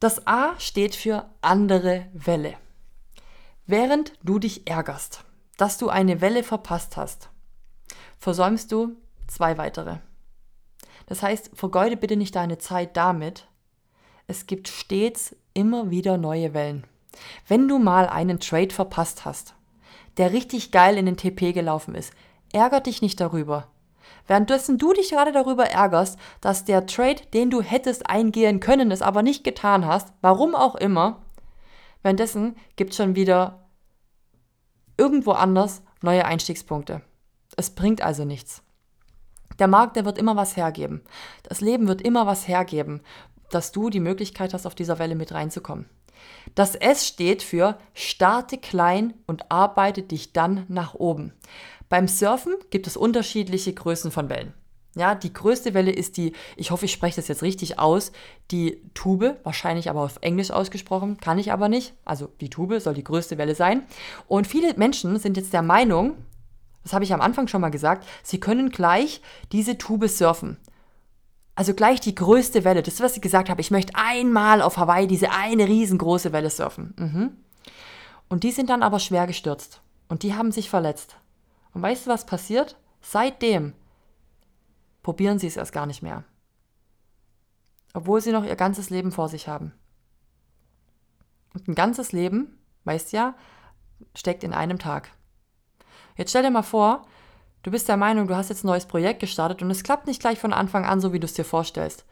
Das A steht für andere Welle. Während du dich ärgerst, dass du eine Welle verpasst hast, versäumst du zwei weitere. Das heißt, vergeude bitte nicht deine Zeit damit. Es gibt stets immer wieder neue Wellen. Wenn du mal einen Trade verpasst hast, der richtig geil in den TP gelaufen ist, ärger dich nicht darüber. Währenddessen du dich gerade darüber ärgerst, dass der Trade, den du hättest eingehen können, es aber nicht getan hast, warum auch immer, währenddessen gibt es schon wieder irgendwo anders neue Einstiegspunkte. Es bringt also nichts. Der Markt, der wird immer was hergeben. Das Leben wird immer was hergeben, dass du die Möglichkeit hast, auf dieser Welle mit reinzukommen. Das S steht für starte klein und arbeite dich dann nach oben. Beim Surfen gibt es unterschiedliche Größen von Wellen. Ja, die größte Welle ist die, ich hoffe, ich spreche das jetzt richtig aus, die Tube, wahrscheinlich aber auf Englisch ausgesprochen, kann ich aber nicht. Also die Tube soll die größte Welle sein. Und viele Menschen sind jetzt der Meinung, das habe ich am Anfang schon mal gesagt, sie können gleich diese Tube surfen. Also gleich die größte Welle. Das was ich gesagt habe. Ich möchte einmal auf Hawaii diese eine riesengroße Welle surfen. Mhm. Und die sind dann aber schwer gestürzt. Und die haben sich verletzt. Und weißt du, was passiert? Seitdem probieren sie es erst gar nicht mehr. Obwohl sie noch ihr ganzes Leben vor sich haben. Und ein ganzes Leben, weißt ja, steckt in einem Tag. Jetzt stell dir mal vor, du bist der Meinung, du hast jetzt ein neues Projekt gestartet und es klappt nicht gleich von Anfang an, so wie du es dir vorstellst.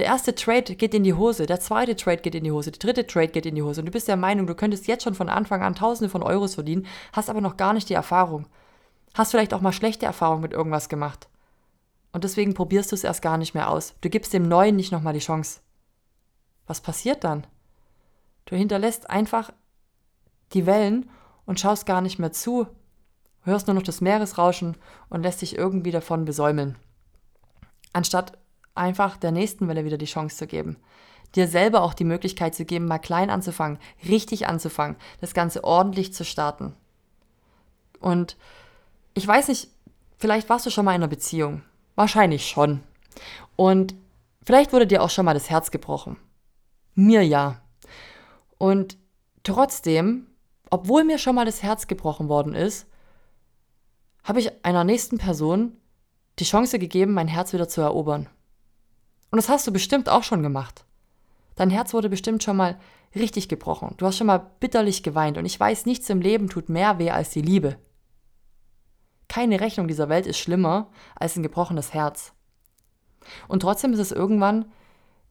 Der erste Trade geht in die Hose, der zweite Trade geht in die Hose, der dritte Trade geht in die Hose und du bist der Meinung, du könntest jetzt schon von Anfang an Tausende von Euros verdienen, hast aber noch gar nicht die Erfahrung. Hast vielleicht auch mal schlechte Erfahrungen mit irgendwas gemacht. Und deswegen probierst du es erst gar nicht mehr aus. Du gibst dem Neuen nicht nochmal die Chance. Was passiert dann? Du hinterlässt einfach die Wellen und schaust gar nicht mehr zu, hörst nur noch das Meeresrauschen und lässt dich irgendwie davon besäumeln. Anstatt einfach der nächsten Welle wieder die Chance zu geben. Dir selber auch die Möglichkeit zu geben, mal klein anzufangen, richtig anzufangen, das Ganze ordentlich zu starten. Und ich weiß nicht, vielleicht warst du schon mal in einer Beziehung. Wahrscheinlich schon. Und vielleicht wurde dir auch schon mal das Herz gebrochen. Mir ja. Und trotzdem, obwohl mir schon mal das Herz gebrochen worden ist, habe ich einer nächsten Person die Chance gegeben, mein Herz wieder zu erobern. Und das hast du bestimmt auch schon gemacht. Dein Herz wurde bestimmt schon mal richtig gebrochen. Du hast schon mal bitterlich geweint. Und ich weiß, nichts im Leben tut mehr weh als die Liebe. Keine Rechnung dieser Welt ist schlimmer als ein gebrochenes Herz. Und trotzdem ist es irgendwann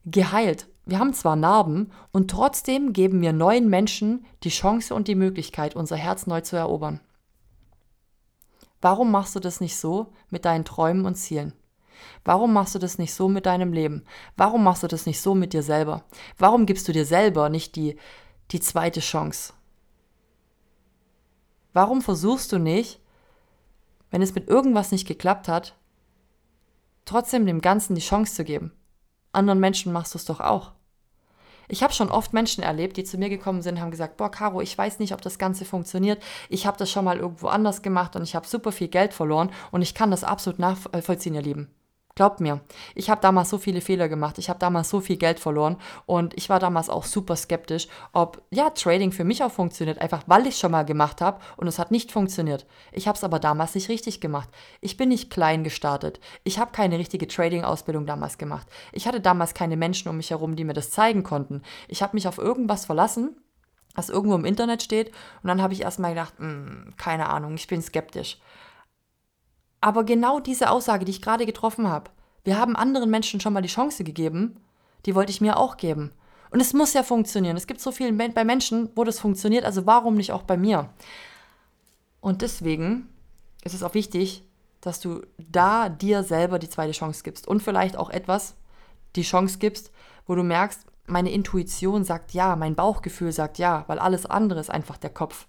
geheilt. Wir haben zwar Narben und trotzdem geben wir neuen Menschen die Chance und die Möglichkeit, unser Herz neu zu erobern. Warum machst du das nicht so mit deinen Träumen und Zielen? Warum machst du das nicht so mit deinem Leben? Warum machst du das nicht so mit dir selber? Warum gibst du dir selber nicht die, die zweite Chance? Warum versuchst du nicht, wenn es mit irgendwas nicht geklappt hat, trotzdem dem Ganzen die Chance zu geben? Anderen Menschen machst du es doch auch. Ich habe schon oft Menschen erlebt, die zu mir gekommen sind und haben gesagt, boah, Caro, ich weiß nicht, ob das Ganze funktioniert. Ich habe das schon mal irgendwo anders gemacht und ich habe super viel Geld verloren und ich kann das absolut nachvollziehen, ihr Lieben. Glaubt mir, ich habe damals so viele Fehler gemacht, ich habe damals so viel Geld verloren und ich war damals auch super skeptisch, ob ja Trading für mich auch funktioniert, einfach weil ich es schon mal gemacht habe und es hat nicht funktioniert. Ich habe es aber damals nicht richtig gemacht. Ich bin nicht klein gestartet. Ich habe keine richtige Trading-Ausbildung damals gemacht. Ich hatte damals keine Menschen um mich herum, die mir das zeigen konnten. Ich habe mich auf irgendwas verlassen was irgendwo im Internet steht. Und dann habe ich erstmal gedacht, hm, keine Ahnung, ich bin skeptisch. Aber genau diese Aussage, die ich gerade getroffen habe, wir haben anderen Menschen schon mal die Chance gegeben, die wollte ich mir auch geben. Und es muss ja funktionieren. Es gibt so viel bei Menschen, wo das funktioniert, also warum nicht auch bei mir? Und deswegen ist es auch wichtig, dass du da dir selber die zweite Chance gibst und vielleicht auch etwas die Chance gibst, wo du merkst, meine Intuition sagt ja, mein Bauchgefühl sagt ja, weil alles andere ist einfach der Kopf.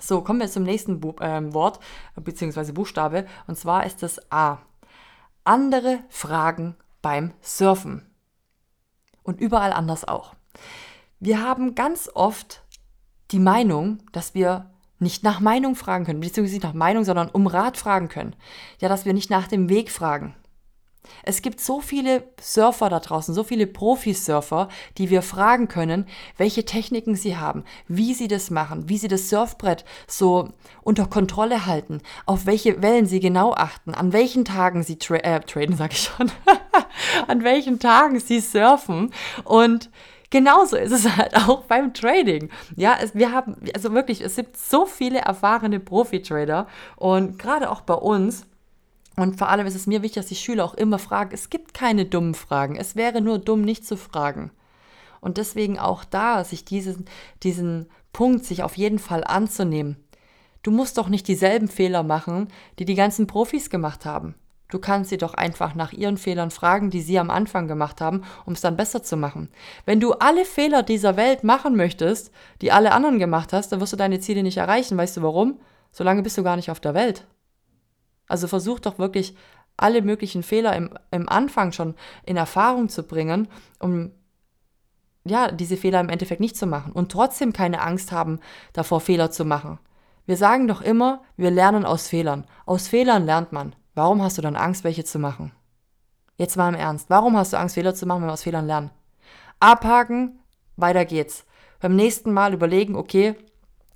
So, kommen wir zum nächsten Bu äh, Wort bzw. Buchstabe und zwar ist es A. Andere Fragen beim Surfen. Und überall anders auch. Wir haben ganz oft die Meinung, dass wir nicht nach Meinung fragen können, beziehungsweise nicht nach Meinung, sondern um Rat fragen können. Ja, dass wir nicht nach dem Weg fragen. Es gibt so viele Surfer da draußen, so viele Profisurfer, die wir fragen können, welche Techniken sie haben, wie sie das machen, wie sie das Surfbrett so unter Kontrolle halten, auf welche Wellen sie genau achten, an welchen Tagen sie tra äh, traden, sag ich schon, an welchen Tagen sie surfen und Genauso ist es halt auch beim Trading. Ja, es, wir haben, also wirklich, es gibt so viele erfahrene Profi-Trader und gerade auch bei uns, und vor allem ist es mir wichtig, dass die Schüler auch immer fragen. Es gibt keine dummen Fragen. Es wäre nur dumm, nicht zu fragen. Und deswegen auch da, sich diesen, diesen Punkt, sich auf jeden Fall anzunehmen. Du musst doch nicht dieselben Fehler machen, die die ganzen Profis gemacht haben. Du kannst sie doch einfach nach ihren Fehlern fragen, die sie am Anfang gemacht haben, um es dann besser zu machen. Wenn du alle Fehler dieser Welt machen möchtest, die alle anderen gemacht hast, dann wirst du deine Ziele nicht erreichen. Weißt du warum? Solange bist du gar nicht auf der Welt. Also versuch doch wirklich alle möglichen Fehler im, im Anfang schon in Erfahrung zu bringen, um ja, diese Fehler im Endeffekt nicht zu machen und trotzdem keine Angst haben, davor Fehler zu machen. Wir sagen doch immer, wir lernen aus Fehlern. Aus Fehlern lernt man. Warum hast du dann Angst, welche zu machen? Jetzt mal im Ernst. Warum hast du Angst, Fehler zu machen, wenn wir aus Fehlern lernen? Abhaken, weiter geht's. Beim nächsten Mal überlegen, okay,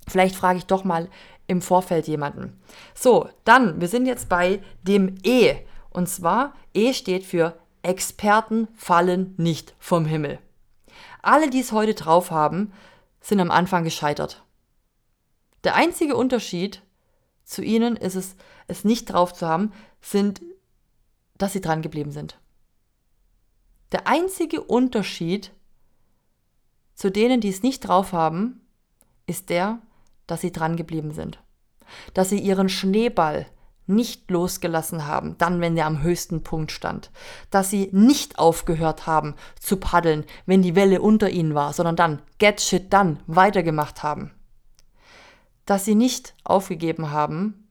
vielleicht frage ich doch mal im Vorfeld jemanden. So, dann, wir sind jetzt bei dem E. Und zwar, E steht für Experten fallen nicht vom Himmel. Alle, die es heute drauf haben, sind am Anfang gescheitert. Der einzige Unterschied zu ihnen ist es, es nicht drauf zu haben, sind, dass sie dran geblieben sind. Der einzige Unterschied zu denen, die es nicht drauf haben, ist der, dass sie dran geblieben sind. Dass sie ihren Schneeball nicht losgelassen haben, dann, wenn er am höchsten Punkt stand. Dass sie nicht aufgehört haben zu paddeln, wenn die Welle unter ihnen war, sondern dann, get shit done, weitergemacht haben. Dass sie nicht aufgegeben haben,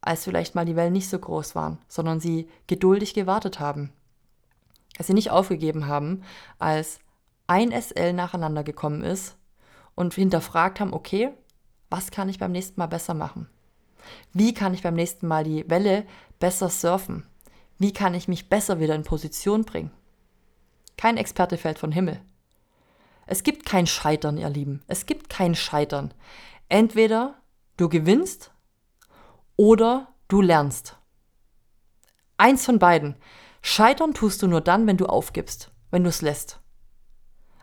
als vielleicht mal die Wellen nicht so groß waren, sondern sie geduldig gewartet haben. Dass sie nicht aufgegeben haben, als ein SL nacheinander gekommen ist und hinterfragt haben, okay, was kann ich beim nächsten Mal besser machen? Wie kann ich beim nächsten Mal die Welle besser surfen? Wie kann ich mich besser wieder in Position bringen? Kein Experte fällt von Himmel. Es gibt kein Scheitern, ihr Lieben. Es gibt kein Scheitern. Entweder du gewinnst oder du lernst. Eins von beiden. Scheitern tust du nur dann, wenn du aufgibst, wenn du es lässt.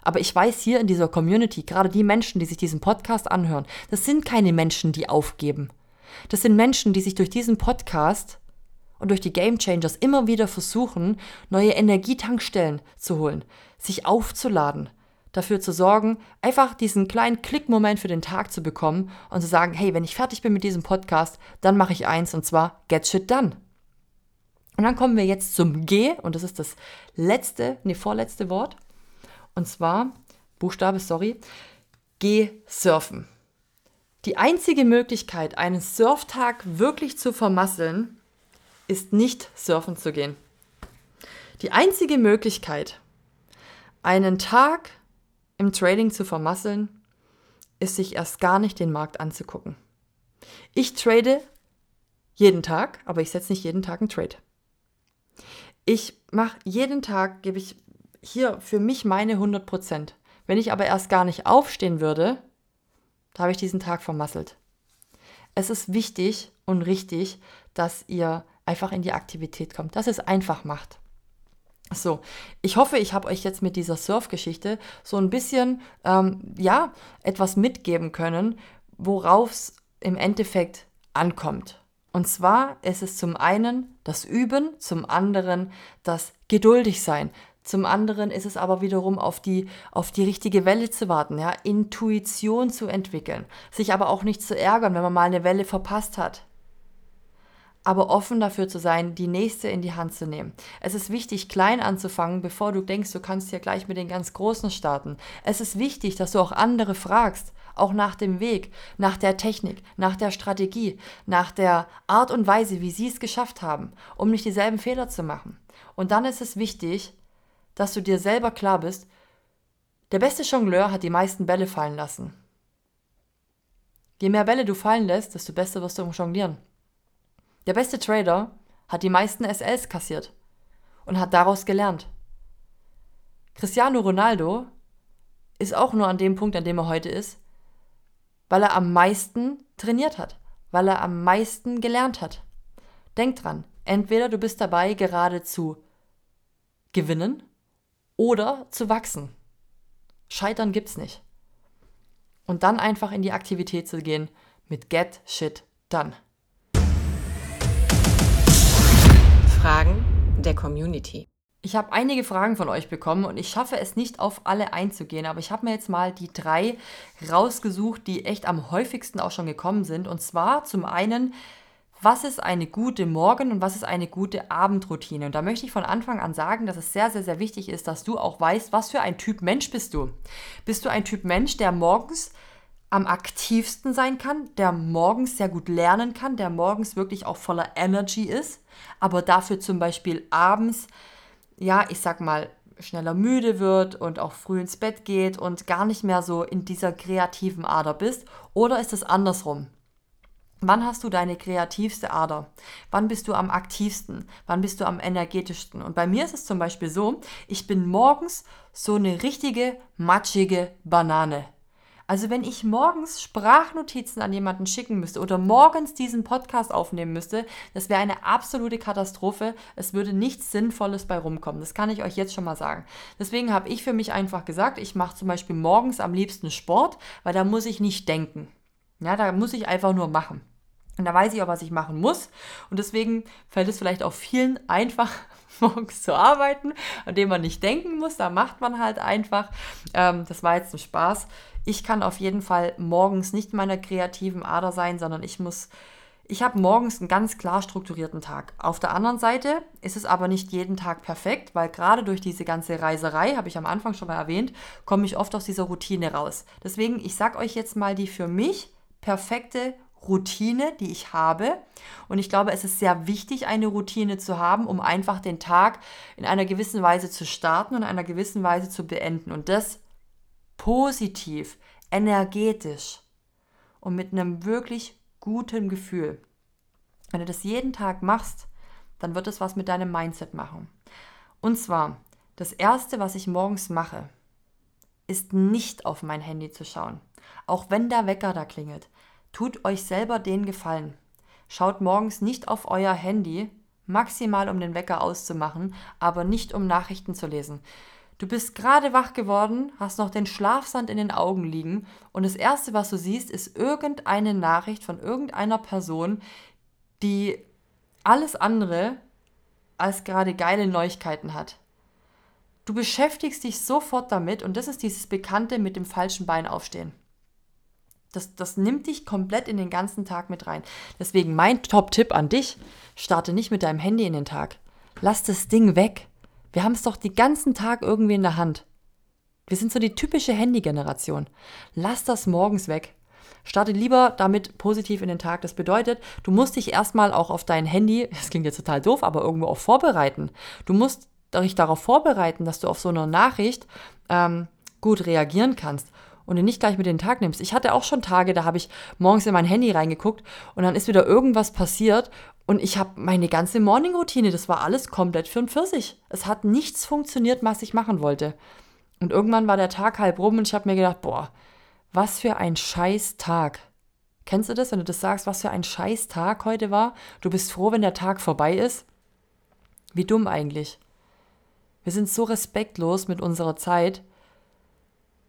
Aber ich weiß hier in dieser Community, gerade die Menschen, die sich diesen Podcast anhören, das sind keine Menschen, die aufgeben. Das sind Menschen, die sich durch diesen Podcast und durch die Game Changers immer wieder versuchen, neue Energietankstellen zu holen, sich aufzuladen, dafür zu sorgen, einfach diesen kleinen Klickmoment für den Tag zu bekommen und zu sagen, hey, wenn ich fertig bin mit diesem Podcast, dann mache ich eins und zwar Get Shit Done. Und dann kommen wir jetzt zum G und das ist das letzte, nee, vorletzte Wort. Und zwar, Buchstabe, sorry, geh surfen. Die einzige Möglichkeit, einen Surftag wirklich zu vermasseln, ist nicht surfen zu gehen. Die einzige Möglichkeit, einen Tag im Trading zu vermasseln, ist sich erst gar nicht den Markt anzugucken. Ich trade jeden Tag, aber ich setze nicht jeden Tag einen Trade. Ich mache jeden Tag, gebe ich hier für mich meine 100 Prozent. Wenn ich aber erst gar nicht aufstehen würde, da habe ich diesen Tag vermasselt. Es ist wichtig und richtig, dass ihr einfach in die Aktivität kommt, dass es einfach macht. So, ich hoffe, ich habe euch jetzt mit dieser Surf-Geschichte so ein bisschen, ähm, ja, etwas mitgeben können, worauf es im Endeffekt ankommt. Und zwar ist es zum einen das Üben, zum anderen das geduldig sein, zum anderen ist es aber wiederum auf die, auf die richtige Welle zu warten, ja, Intuition zu entwickeln, sich aber auch nicht zu ärgern, wenn man mal eine Welle verpasst hat. Aber offen dafür zu sein, die nächste in die Hand zu nehmen. Es ist wichtig, klein anzufangen, bevor du denkst, du kannst ja gleich mit den ganz Großen starten. Es ist wichtig, dass du auch andere fragst, auch nach dem Weg, nach der Technik, nach der Strategie, nach der Art und Weise, wie sie es geschafft haben, um nicht dieselben Fehler zu machen. Und dann ist es wichtig, dass du dir selber klar bist, der beste Jongleur hat die meisten Bälle fallen lassen. Je mehr Bälle du fallen lässt, desto besser wirst du im Jonglieren. Der beste Trader hat die meisten SLs kassiert und hat daraus gelernt. Cristiano Ronaldo ist auch nur an dem Punkt, an dem er heute ist, weil er am meisten trainiert hat, weil er am meisten gelernt hat. Denk dran, entweder du bist dabei gerade zu gewinnen oder zu wachsen. Scheitern gibt's nicht. Und dann einfach in die Aktivität zu gehen mit Get Shit Done. Fragen der Community. Ich habe einige Fragen von euch bekommen und ich schaffe es nicht auf alle einzugehen, aber ich habe mir jetzt mal die drei rausgesucht, die echt am häufigsten auch schon gekommen sind. Und zwar zum einen, was ist eine gute Morgen- und was ist eine gute Abendroutine. Und da möchte ich von Anfang an sagen, dass es sehr, sehr, sehr wichtig ist, dass du auch weißt, was für ein Typ Mensch bist du. Bist du ein Typ Mensch, der morgens am aktivsten sein kann, der morgens sehr gut lernen kann, der morgens wirklich auch voller Energy ist, aber dafür zum Beispiel abends, ja, ich sag mal, schneller müde wird und auch früh ins Bett geht und gar nicht mehr so in dieser kreativen Ader bist? Oder ist es andersrum? Wann hast du deine kreativste Ader? Wann bist du am aktivsten? Wann bist du am energetischsten? Und bei mir ist es zum Beispiel so, ich bin morgens so eine richtige matschige Banane. Also wenn ich morgens Sprachnotizen an jemanden schicken müsste oder morgens diesen Podcast aufnehmen müsste, das wäre eine absolute Katastrophe. Es würde nichts Sinnvolles bei rumkommen. Das kann ich euch jetzt schon mal sagen. Deswegen habe ich für mich einfach gesagt, ich mache zum Beispiel morgens am liebsten Sport, weil da muss ich nicht denken. Ja, da muss ich einfach nur machen. Und da weiß ich auch, was ich machen muss. Und deswegen fällt es vielleicht auch vielen einfach, morgens zu arbeiten, an dem man nicht denken muss. Da macht man halt einfach. Ähm, das war jetzt ein Spaß. Ich kann auf jeden Fall morgens nicht meiner kreativen Ader sein, sondern ich muss. Ich habe morgens einen ganz klar strukturierten Tag. Auf der anderen Seite ist es aber nicht jeden Tag perfekt, weil gerade durch diese ganze Reiserei, habe ich am Anfang schon mal erwähnt, komme ich oft aus dieser Routine raus. Deswegen, ich sage euch jetzt mal die für mich perfekte Routine, die ich habe. Und ich glaube, es ist sehr wichtig, eine Routine zu haben, um einfach den Tag in einer gewissen Weise zu starten und in einer gewissen Weise zu beenden. Und das positiv, energetisch und mit einem wirklich guten Gefühl. Wenn du das jeden Tag machst, dann wird es was mit deinem Mindset machen. Und zwar, das Erste, was ich morgens mache, ist nicht auf mein Handy zu schauen. Auch wenn der Wecker da klingelt. Tut euch selber den Gefallen. Schaut morgens nicht auf euer Handy, maximal um den Wecker auszumachen, aber nicht um Nachrichten zu lesen. Du bist gerade wach geworden, hast noch den Schlafsand in den Augen liegen und das Erste, was du siehst, ist irgendeine Nachricht von irgendeiner Person, die alles andere als gerade geile Neuigkeiten hat. Du beschäftigst dich sofort damit und das ist dieses Bekannte mit dem falschen Bein aufstehen. Das, das nimmt dich komplett in den ganzen Tag mit rein. Deswegen mein Top-Tipp an dich, starte nicht mit deinem Handy in den Tag. Lass das Ding weg. Wir haben es doch den ganzen Tag irgendwie in der Hand. Wir sind so die typische Handy-Generation. Lass das morgens weg. Starte lieber damit positiv in den Tag. Das bedeutet, du musst dich erstmal auch auf dein Handy, das klingt jetzt total doof, aber irgendwo auch vorbereiten. Du musst dich darauf vorbereiten, dass du auf so eine Nachricht ähm, gut reagieren kannst und ihn nicht gleich mit den Tag nimmst. Ich hatte auch schon Tage, da habe ich morgens in mein Handy reingeguckt und dann ist wieder irgendwas passiert und ich habe meine ganze Morning-Routine, das war alles komplett für und für sich. Es hat nichts funktioniert, was ich machen wollte. Und irgendwann war der Tag halb rum und ich habe mir gedacht, boah, was für ein scheiß Tag. Kennst du das, wenn du das sagst, was für ein scheiß Tag heute war? Du bist froh, wenn der Tag vorbei ist? Wie dumm eigentlich. Wir sind so respektlos mit unserer Zeit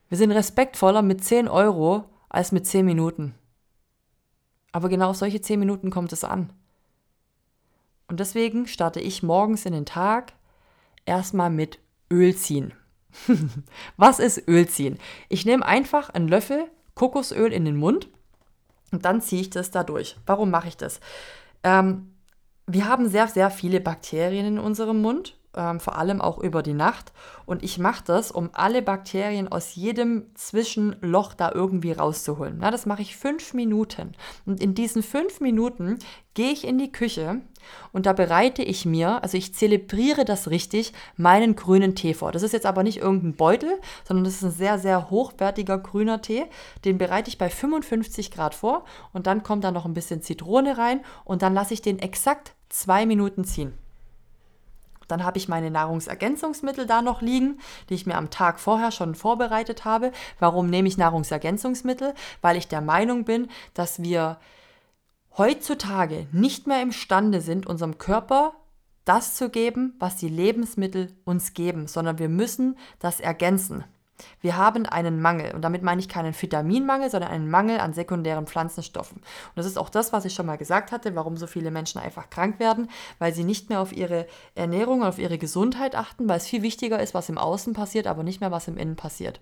wir sind respektvoller mit 10 Euro als mit 10 Minuten. Aber genau auf solche 10 Minuten kommt es an. Und deswegen starte ich morgens in den Tag erstmal mit Öl ziehen. Was ist Öl ziehen? Ich nehme einfach einen Löffel Kokosöl in den Mund und dann ziehe ich das da durch. Warum mache ich das? Ähm, wir haben sehr, sehr viele Bakterien in unserem Mund ähm, vor allem auch über die Nacht. Und ich mache das, um alle Bakterien aus jedem Zwischenloch da irgendwie rauszuholen. Na, das mache ich fünf Minuten. Und in diesen fünf Minuten gehe ich in die Küche und da bereite ich mir, also ich zelebriere das richtig, meinen grünen Tee vor. Das ist jetzt aber nicht irgendein Beutel, sondern das ist ein sehr, sehr hochwertiger grüner Tee. Den bereite ich bei 55 Grad vor und dann kommt da noch ein bisschen Zitrone rein und dann lasse ich den exakt zwei Minuten ziehen. Dann habe ich meine Nahrungsergänzungsmittel da noch liegen, die ich mir am Tag vorher schon vorbereitet habe. Warum nehme ich Nahrungsergänzungsmittel? Weil ich der Meinung bin, dass wir heutzutage nicht mehr imstande sind, unserem Körper das zu geben, was die Lebensmittel uns geben, sondern wir müssen das ergänzen. Wir haben einen Mangel und damit meine ich keinen Vitaminmangel, sondern einen Mangel an sekundären Pflanzenstoffen. Und das ist auch das, was ich schon mal gesagt hatte, warum so viele Menschen einfach krank werden, weil sie nicht mehr auf ihre Ernährung, auf ihre Gesundheit achten, weil es viel wichtiger ist, was im Außen passiert, aber nicht mehr, was im Innen passiert.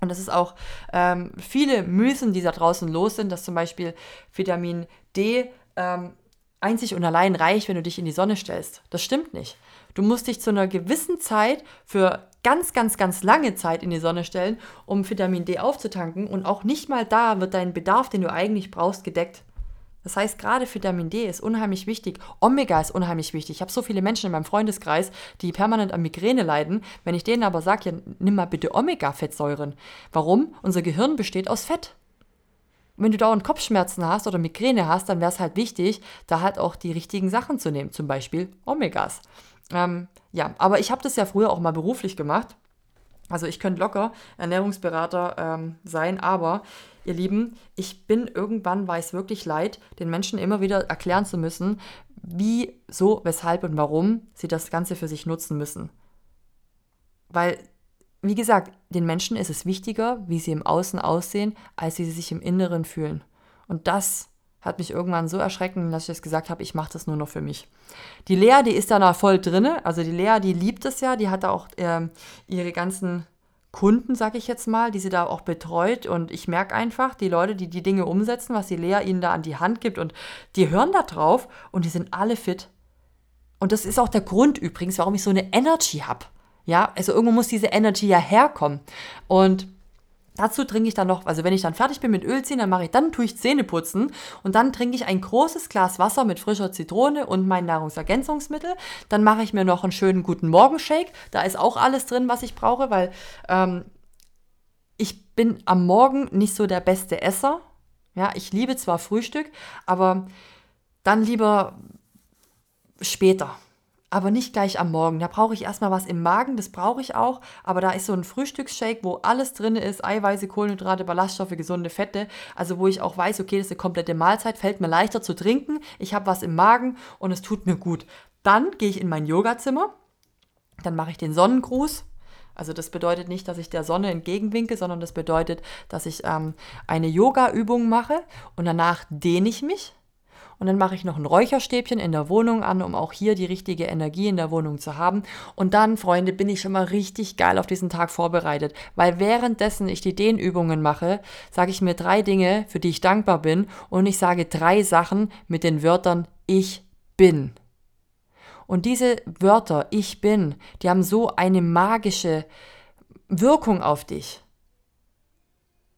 Und das ist auch ähm, viele Mythen, die da draußen los sind, dass zum Beispiel Vitamin D ähm, einzig und allein reicht, wenn du dich in die Sonne stellst. Das stimmt nicht. Du musst dich zu einer gewissen Zeit für ganz, ganz, ganz lange Zeit in die Sonne stellen, um Vitamin D aufzutanken. Und auch nicht mal da wird dein Bedarf, den du eigentlich brauchst, gedeckt. Das heißt, gerade Vitamin D ist unheimlich wichtig. Omega ist unheimlich wichtig. Ich habe so viele Menschen in meinem Freundeskreis, die permanent an Migräne leiden. Wenn ich denen aber sage, ja, nimm mal bitte Omega-Fettsäuren. Warum? Unser Gehirn besteht aus Fett. wenn du dauernd Kopfschmerzen hast oder Migräne hast, dann wäre es halt wichtig, da halt auch die richtigen Sachen zu nehmen, zum Beispiel Omegas. Ähm, ja, aber ich habe das ja früher auch mal beruflich gemacht. Also ich könnte locker Ernährungsberater ähm, sein, aber ihr Lieben, ich bin irgendwann, war es wirklich leid, den Menschen immer wieder erklären zu müssen, wie, so, weshalb und warum sie das Ganze für sich nutzen müssen. Weil, wie gesagt, den Menschen ist es wichtiger, wie sie im Außen aussehen, als wie sie sich im Inneren fühlen. Und das hat mich irgendwann so erschrecken, dass ich jetzt gesagt habe, ich mache das nur noch für mich. Die Lea, die ist da noch voll drinne. Also die Lea, die liebt es ja, die hat da auch äh, ihre ganzen Kunden, sag ich jetzt mal, die sie da auch betreut. Und ich merke einfach, die Leute, die die Dinge umsetzen, was die Lea ihnen da an die Hand gibt, und die hören da drauf und die sind alle fit. Und das ist auch der Grund übrigens, warum ich so eine Energy habe. Ja, also irgendwo muss diese Energy ja herkommen. Und Dazu trinke ich dann noch, also wenn ich dann fertig bin mit Öl ziehen, dann mache ich, dann tue ich Zähne putzen und dann trinke ich ein großes Glas Wasser mit frischer Zitrone und mein Nahrungsergänzungsmittel. Dann mache ich mir noch einen schönen guten Morgenshake. Da ist auch alles drin, was ich brauche, weil ähm, ich bin am Morgen nicht so der beste Esser. Ja, ich liebe zwar Frühstück, aber dann lieber später aber nicht gleich am Morgen. Da brauche ich erstmal was im Magen, das brauche ich auch, aber da ist so ein Frühstücksshake, wo alles drin ist, Eiweiße, Kohlenhydrate, Ballaststoffe, gesunde Fette, also wo ich auch weiß, okay, das ist eine komplette Mahlzeit, fällt mir leichter zu trinken, ich habe was im Magen und es tut mir gut. Dann gehe ich in mein Yogazimmer, dann mache ich den Sonnengruß, also das bedeutet nicht, dass ich der Sonne entgegenwinke, sondern das bedeutet, dass ich ähm, eine Yoga-Übung mache und danach dehne ich mich. Und dann mache ich noch ein Räucherstäbchen in der Wohnung an, um auch hier die richtige Energie in der Wohnung zu haben. Und dann, Freunde, bin ich schon mal richtig geil auf diesen Tag vorbereitet. Weil währenddessen ich die Dehnübungen mache, sage ich mir drei Dinge, für die ich dankbar bin. Und ich sage drei Sachen mit den Wörtern ich bin. Und diese Wörter, ich bin, die haben so eine magische Wirkung auf dich,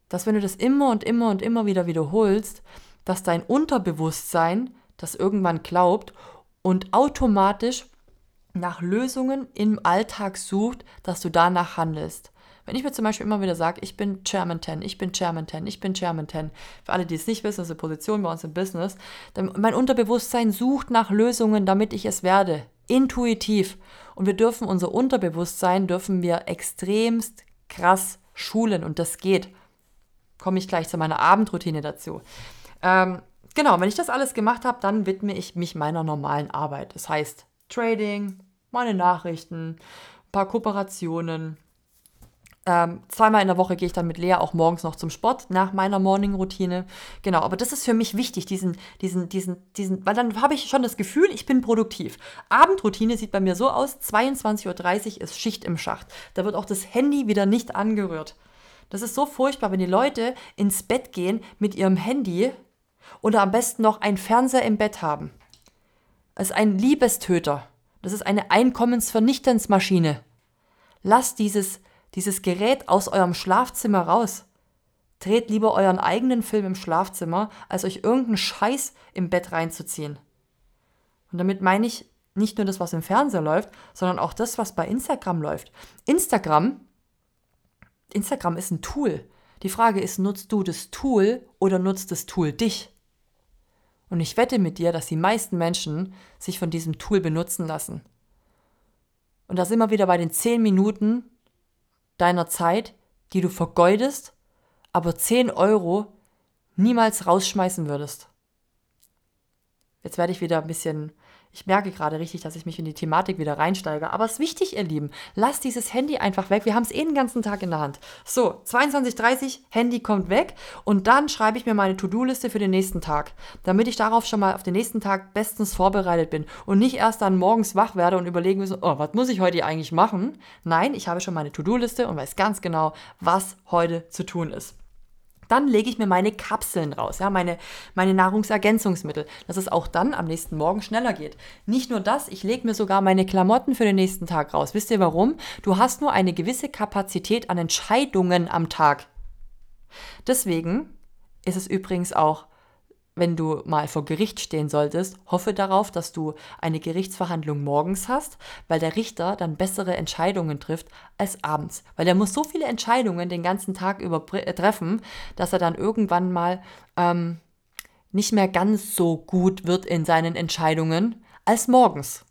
dass wenn du das immer und immer und immer wieder wiederholst, dass dein Unterbewusstsein das irgendwann glaubt und automatisch nach Lösungen im Alltag sucht, dass du danach handelst. Wenn ich mir zum Beispiel immer wieder sage, ich bin Chairman 10, ich bin Chairman 10, ich bin Chairman 10, für alle, die es nicht wissen, das ist eine Position bei uns im Business, dann mein Unterbewusstsein sucht nach Lösungen, damit ich es werde. Intuitiv. Und wir dürfen unser Unterbewusstsein, dürfen wir extremst krass schulen und das geht. Komme ich gleich zu meiner Abendroutine dazu. Ähm, genau, wenn ich das alles gemacht habe, dann widme ich mich meiner normalen Arbeit. Das heißt Trading, meine Nachrichten, ein paar Kooperationen. Ähm, zweimal in der Woche gehe ich dann mit Lea auch morgens noch zum Sport nach meiner Morning-Routine. Genau, aber das ist für mich wichtig, diesen, diesen, diesen, diesen, weil dann habe ich schon das Gefühl, ich bin produktiv. Abendroutine sieht bei mir so aus: 22.30 Uhr ist Schicht im Schacht. Da wird auch das Handy wieder nicht angerührt. Das ist so furchtbar, wenn die Leute ins Bett gehen mit ihrem Handy oder am besten noch einen Fernseher im Bett haben. Es ist ein Liebestöter. Das ist eine Einkommensvernichtensmaschine. Lasst dieses, dieses Gerät aus eurem Schlafzimmer raus. Dreht lieber euren eigenen Film im Schlafzimmer, als euch irgendeinen Scheiß im Bett reinzuziehen. Und damit meine ich nicht nur das, was im Fernseher läuft, sondern auch das, was bei Instagram läuft. Instagram, Instagram ist ein Tool. Die Frage ist, nutzt du das Tool oder nutzt das Tool dich? Und ich wette mit dir, dass die meisten Menschen sich von diesem Tool benutzen lassen. Und das immer wieder bei den 10 Minuten deiner Zeit, die du vergeudest, aber 10 Euro niemals rausschmeißen würdest. Jetzt werde ich wieder ein bisschen ich merke gerade richtig, dass ich mich in die Thematik wieder reinsteige. Aber es ist wichtig, ihr Lieben. Lasst dieses Handy einfach weg. Wir haben es eh den ganzen Tag in der Hand. So, 22.30 Handy kommt weg. Und dann schreibe ich mir meine To-Do-Liste für den nächsten Tag. Damit ich darauf schon mal auf den nächsten Tag bestens vorbereitet bin. Und nicht erst dann morgens wach werde und überlegen muss, oh, was muss ich heute eigentlich machen? Nein, ich habe schon meine To-Do-Liste und weiß ganz genau, was heute zu tun ist. Dann lege ich mir meine Kapseln raus, ja, meine, meine Nahrungsergänzungsmittel, dass es auch dann am nächsten Morgen schneller geht. Nicht nur das, ich lege mir sogar meine Klamotten für den nächsten Tag raus. Wisst ihr warum? Du hast nur eine gewisse Kapazität an Entscheidungen am Tag. Deswegen ist es übrigens auch wenn du mal vor Gericht stehen solltest, hoffe darauf, dass du eine Gerichtsverhandlung morgens hast, weil der Richter dann bessere Entscheidungen trifft als abends. Weil er muss so viele Entscheidungen den ganzen Tag über äh, treffen, dass er dann irgendwann mal ähm, nicht mehr ganz so gut wird in seinen Entscheidungen als morgens.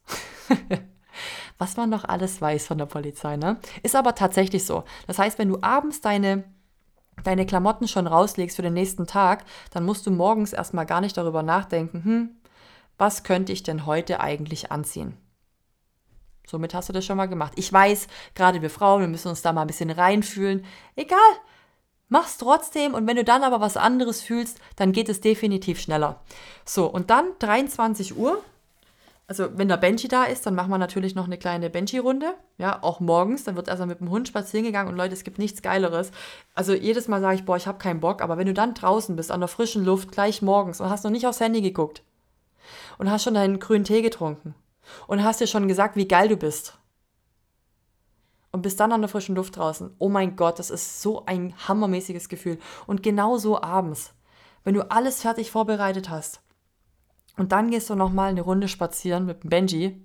was man noch alles weiß von der Polizei, ne? Ist aber tatsächlich so. Das heißt, wenn du abends deine deine Klamotten schon rauslegst für den nächsten Tag, dann musst du morgens erstmal gar nicht darüber nachdenken, hm, was könnte ich denn heute eigentlich anziehen? Somit hast du das schon mal gemacht. Ich weiß, gerade wir Frauen, wir müssen uns da mal ein bisschen reinfühlen. Egal, mach's trotzdem und wenn du dann aber was anderes fühlst, dann geht es definitiv schneller. So, und dann 23 Uhr. Also, wenn der Benji da ist, dann machen wir natürlich noch eine kleine Benji-Runde. Ja, auch morgens. Dann wird erstmal mit dem Hund spazieren gegangen und Leute, es gibt nichts Geileres. Also, jedes Mal sage ich, boah, ich habe keinen Bock. Aber wenn du dann draußen bist, an der frischen Luft, gleich morgens und hast noch nicht aufs Handy geguckt und hast schon deinen grünen Tee getrunken und hast dir schon gesagt, wie geil du bist. Und bist dann an der frischen Luft draußen. Oh mein Gott, das ist so ein hammermäßiges Gefühl. Und genauso abends, wenn du alles fertig vorbereitet hast. Und dann gehst du nochmal eine Runde spazieren mit Benji.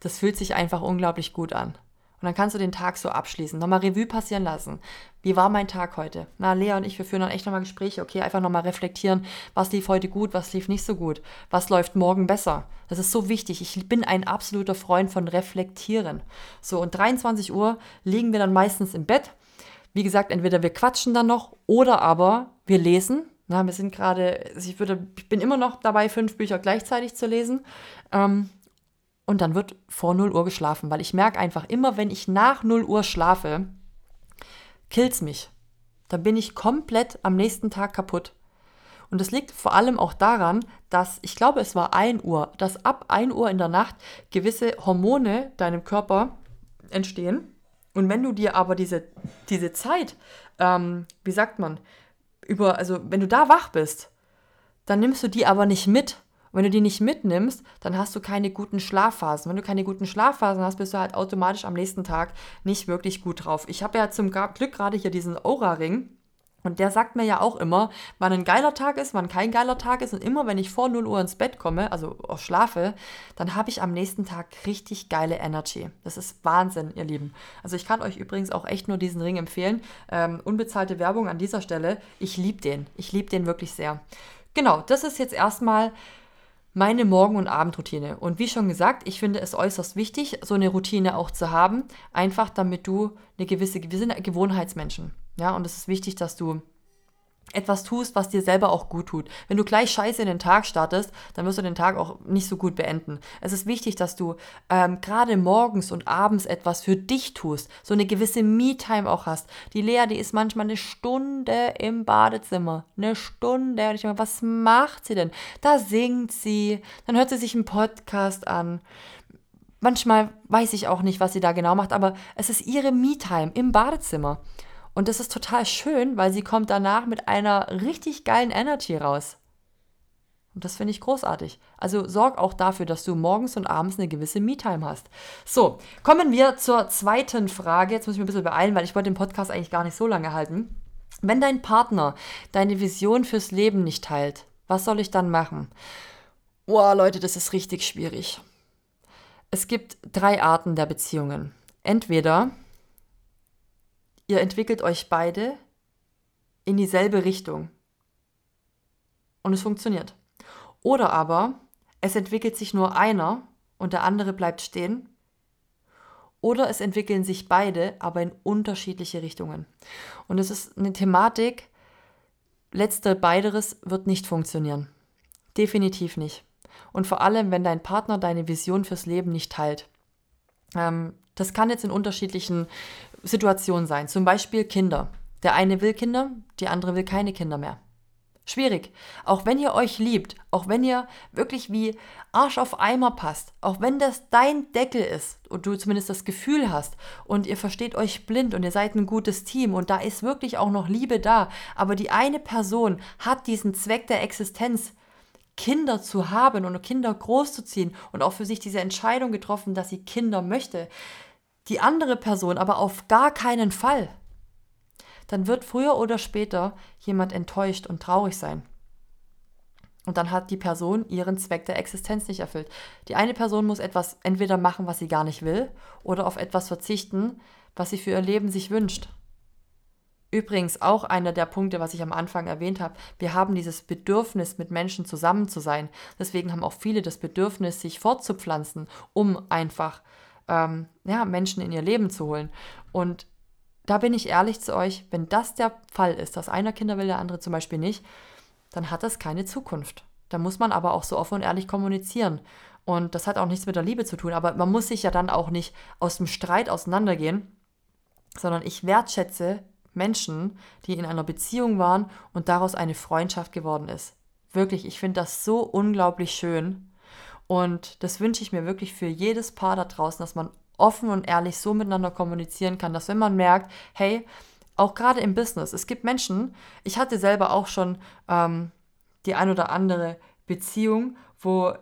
Das fühlt sich einfach unglaublich gut an. Und dann kannst du den Tag so abschließen, nochmal Revue passieren lassen. Wie war mein Tag heute? Na, Lea und ich, wir führen dann echt nochmal Gespräche, okay, einfach nochmal reflektieren, was lief heute gut, was lief nicht so gut, was läuft morgen besser. Das ist so wichtig. Ich bin ein absoluter Freund von Reflektieren. So, und 23 Uhr liegen wir dann meistens im Bett. Wie gesagt, entweder wir quatschen dann noch oder aber wir lesen. Na, wir sind gerade, ich, würde, ich bin immer noch dabei, fünf Bücher gleichzeitig zu lesen. Ähm, und dann wird vor 0 Uhr geschlafen, weil ich merke einfach immer, wenn ich nach 0 Uhr schlafe, killt's mich. Dann bin ich komplett am nächsten Tag kaputt. Und das liegt vor allem auch daran, dass, ich glaube, es war 1 Uhr, dass ab 1 Uhr in der Nacht gewisse Hormone deinem Körper entstehen. Und wenn du dir aber diese, diese Zeit, ähm, wie sagt man, über, also wenn du da wach bist, dann nimmst du die aber nicht mit, und wenn du die nicht mitnimmst, dann hast du keine guten Schlafphasen. Wenn du keine guten Schlafphasen hast, bist du halt automatisch am nächsten Tag nicht wirklich gut drauf. Ich habe ja zum Glück gerade hier diesen Aura-Ring. Und der sagt mir ja auch immer, wann ein geiler Tag ist, wann kein geiler Tag ist. Und immer wenn ich vor 0 Uhr ins Bett komme, also auch schlafe, dann habe ich am nächsten Tag richtig geile Energy. Das ist Wahnsinn, ihr Lieben. Also ich kann euch übrigens auch echt nur diesen Ring empfehlen. Ähm, unbezahlte Werbung an dieser Stelle. Ich liebe den. Ich liebe den wirklich sehr. Genau, das ist jetzt erstmal meine Morgen- und Abendroutine. Und wie schon gesagt, ich finde es äußerst wichtig, so eine Routine auch zu haben, einfach damit du eine gewisse, wir sind Gewohnheitsmenschen. Ja, und es ist wichtig, dass du etwas tust, was dir selber auch gut tut. Wenn du gleich scheiße in den Tag startest, dann wirst du den Tag auch nicht so gut beenden. Es ist wichtig, dass du ähm, gerade morgens und abends etwas für dich tust, so eine gewisse Me-Time auch hast. Die Lea, die ist manchmal eine Stunde im Badezimmer. Eine Stunde. Und ich meine, was macht sie denn? Da singt sie, dann hört sie sich einen Podcast an. Manchmal weiß ich auch nicht, was sie da genau macht, aber es ist ihre Me-Time im Badezimmer. Und das ist total schön, weil sie kommt danach mit einer richtig geilen Energy raus. Und das finde ich großartig. Also sorg auch dafür, dass du morgens und abends eine gewisse Me-Time hast. So, kommen wir zur zweiten Frage. Jetzt muss ich mich ein bisschen beeilen, weil ich wollte den Podcast eigentlich gar nicht so lange halten. Wenn dein Partner deine Vision fürs Leben nicht teilt, was soll ich dann machen? Boah, Leute, das ist richtig schwierig. Es gibt drei Arten der Beziehungen. Entweder ihr entwickelt euch beide in dieselbe Richtung. Und es funktioniert. Oder aber es entwickelt sich nur einer und der andere bleibt stehen. Oder es entwickeln sich beide, aber in unterschiedliche Richtungen. Und es ist eine Thematik, letzter beideres wird nicht funktionieren. Definitiv nicht. Und vor allem, wenn dein Partner deine Vision fürs Leben nicht teilt. Ähm, das kann jetzt in unterschiedlichen Situationen sein. Zum Beispiel Kinder. Der eine will Kinder, die andere will keine Kinder mehr. Schwierig. Auch wenn ihr euch liebt, auch wenn ihr wirklich wie Arsch auf Eimer passt, auch wenn das dein Deckel ist und du zumindest das Gefühl hast und ihr versteht euch blind und ihr seid ein gutes Team und da ist wirklich auch noch Liebe da, aber die eine Person hat diesen Zweck der Existenz, Kinder zu haben und Kinder großzuziehen und auch für sich diese Entscheidung getroffen, dass sie Kinder möchte, die andere Person aber auf gar keinen Fall, dann wird früher oder später jemand enttäuscht und traurig sein. Und dann hat die Person ihren Zweck der Existenz nicht erfüllt. Die eine Person muss etwas entweder machen, was sie gar nicht will, oder auf etwas verzichten, was sie für ihr Leben sich wünscht. Übrigens auch einer der Punkte, was ich am Anfang erwähnt habe. Wir haben dieses Bedürfnis, mit Menschen zusammen zu sein. Deswegen haben auch viele das Bedürfnis, sich fortzupflanzen, um einfach ähm, ja, Menschen in ihr Leben zu holen. Und da bin ich ehrlich zu euch, wenn das der Fall ist, dass einer Kinder will, der andere zum Beispiel nicht, dann hat das keine Zukunft. Da muss man aber auch so offen und ehrlich kommunizieren. Und das hat auch nichts mit der Liebe zu tun. Aber man muss sich ja dann auch nicht aus dem Streit auseinandergehen, sondern ich wertschätze Menschen, die in einer Beziehung waren und daraus eine Freundschaft geworden ist. Wirklich, ich finde das so unglaublich schön. Und das wünsche ich mir wirklich für jedes Paar da draußen, dass man offen und ehrlich so miteinander kommunizieren kann, dass wenn man merkt, hey, auch gerade im Business, es gibt Menschen, ich hatte selber auch schon ähm, die ein oder andere Beziehung, wo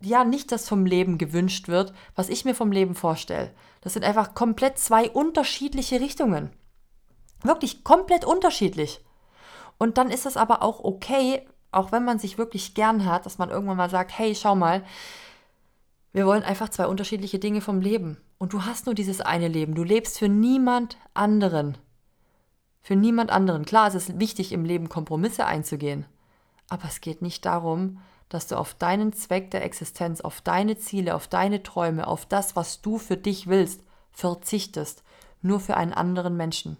ja nicht das vom Leben gewünscht wird, was ich mir vom Leben vorstelle. Das sind einfach komplett zwei unterschiedliche Richtungen. Wirklich komplett unterschiedlich. Und dann ist es aber auch okay, auch wenn man sich wirklich gern hat, dass man irgendwann mal sagt, hey, schau mal, wir wollen einfach zwei unterschiedliche Dinge vom Leben. Und du hast nur dieses eine Leben. Du lebst für niemand anderen. Für niemand anderen. Klar, es ist wichtig, im Leben Kompromisse einzugehen. Aber es geht nicht darum, dass du auf deinen Zweck der Existenz, auf deine Ziele, auf deine Träume, auf das, was du für dich willst, verzichtest. Nur für einen anderen Menschen.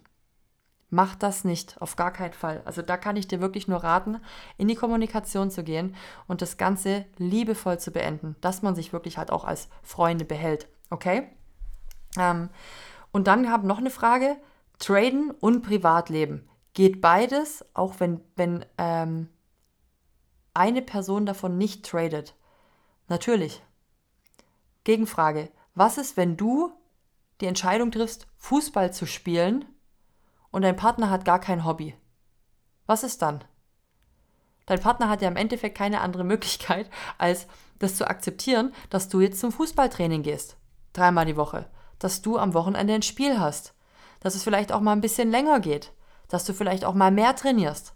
Mach das nicht, auf gar keinen Fall. Also da kann ich dir wirklich nur raten, in die Kommunikation zu gehen und das Ganze liebevoll zu beenden, dass man sich wirklich halt auch als Freunde behält. Okay? Ähm, und dann habe noch eine Frage: Traden und Privatleben. Geht beides, auch wenn, wenn ähm, eine Person davon nicht tradet? Natürlich. Gegenfrage: Was ist, wenn du die Entscheidung triffst, Fußball zu spielen? Und dein Partner hat gar kein Hobby. Was ist dann? Dein Partner hat ja im Endeffekt keine andere Möglichkeit, als das zu akzeptieren, dass du jetzt zum Fußballtraining gehst. Dreimal die Woche. Dass du am Wochenende ein Spiel hast. Dass es vielleicht auch mal ein bisschen länger geht. Dass du vielleicht auch mal mehr trainierst.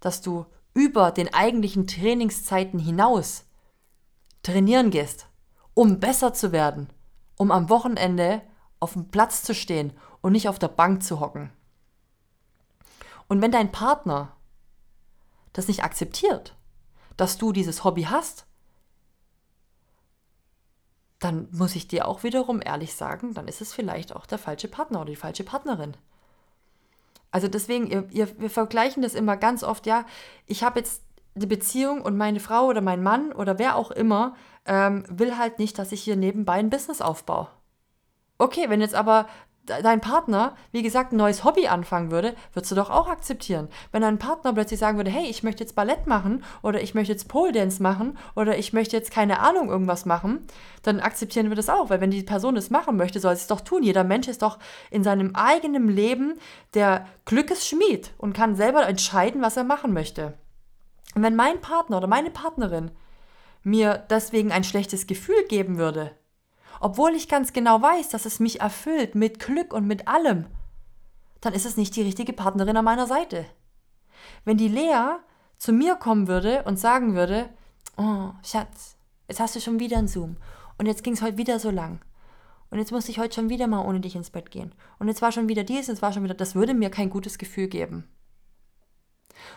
Dass du über den eigentlichen Trainingszeiten hinaus trainieren gehst, um besser zu werden. Um am Wochenende auf dem Platz zu stehen und nicht auf der Bank zu hocken. Und wenn dein Partner das nicht akzeptiert, dass du dieses Hobby hast, dann muss ich dir auch wiederum ehrlich sagen, dann ist es vielleicht auch der falsche Partner oder die falsche Partnerin. Also deswegen, ihr, ihr, wir vergleichen das immer ganz oft, ja, ich habe jetzt die Beziehung und meine Frau oder mein Mann oder wer auch immer ähm, will halt nicht, dass ich hier nebenbei ein Business aufbaue. Okay, wenn jetzt aber dein Partner, wie gesagt, ein neues Hobby anfangen würde, würdest du doch auch akzeptieren. Wenn dein Partner plötzlich sagen würde, hey, ich möchte jetzt Ballett machen oder ich möchte jetzt Pole Dance machen oder ich möchte jetzt keine Ahnung irgendwas machen, dann akzeptieren wir das auch, weil wenn die Person es machen möchte, soll sie es doch tun. Jeder Mensch ist doch in seinem eigenen Leben der Glückesschmied und kann selber entscheiden, was er machen möchte. Und wenn mein Partner oder meine Partnerin mir deswegen ein schlechtes Gefühl geben würde, obwohl ich ganz genau weiß, dass es mich erfüllt mit Glück und mit allem, dann ist es nicht die richtige Partnerin an meiner Seite. Wenn die Lea zu mir kommen würde und sagen würde, oh, Schatz, jetzt hast du schon wieder einen Zoom und jetzt ging es heute wieder so lang und jetzt musste ich heute schon wieder mal ohne dich ins Bett gehen und jetzt war schon wieder dies, jetzt war schon wieder, das würde mir kein gutes Gefühl geben.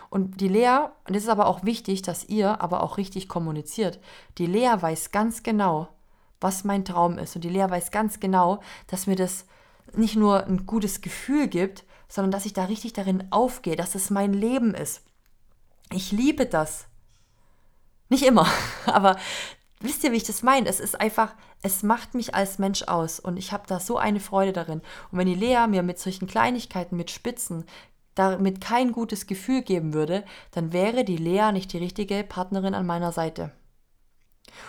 Und die Lea, und es ist aber auch wichtig, dass ihr aber auch richtig kommuniziert, die Lea weiß ganz genau, was mein Traum ist. Und die Lea weiß ganz genau, dass mir das nicht nur ein gutes Gefühl gibt, sondern dass ich da richtig darin aufgehe, dass es mein Leben ist. Ich liebe das. Nicht immer, aber wisst ihr, wie ich das meine? Es ist einfach, es macht mich als Mensch aus und ich habe da so eine Freude darin. Und wenn die Lea mir mit solchen Kleinigkeiten, mit Spitzen, damit kein gutes Gefühl geben würde, dann wäre die Lea nicht die richtige Partnerin an meiner Seite.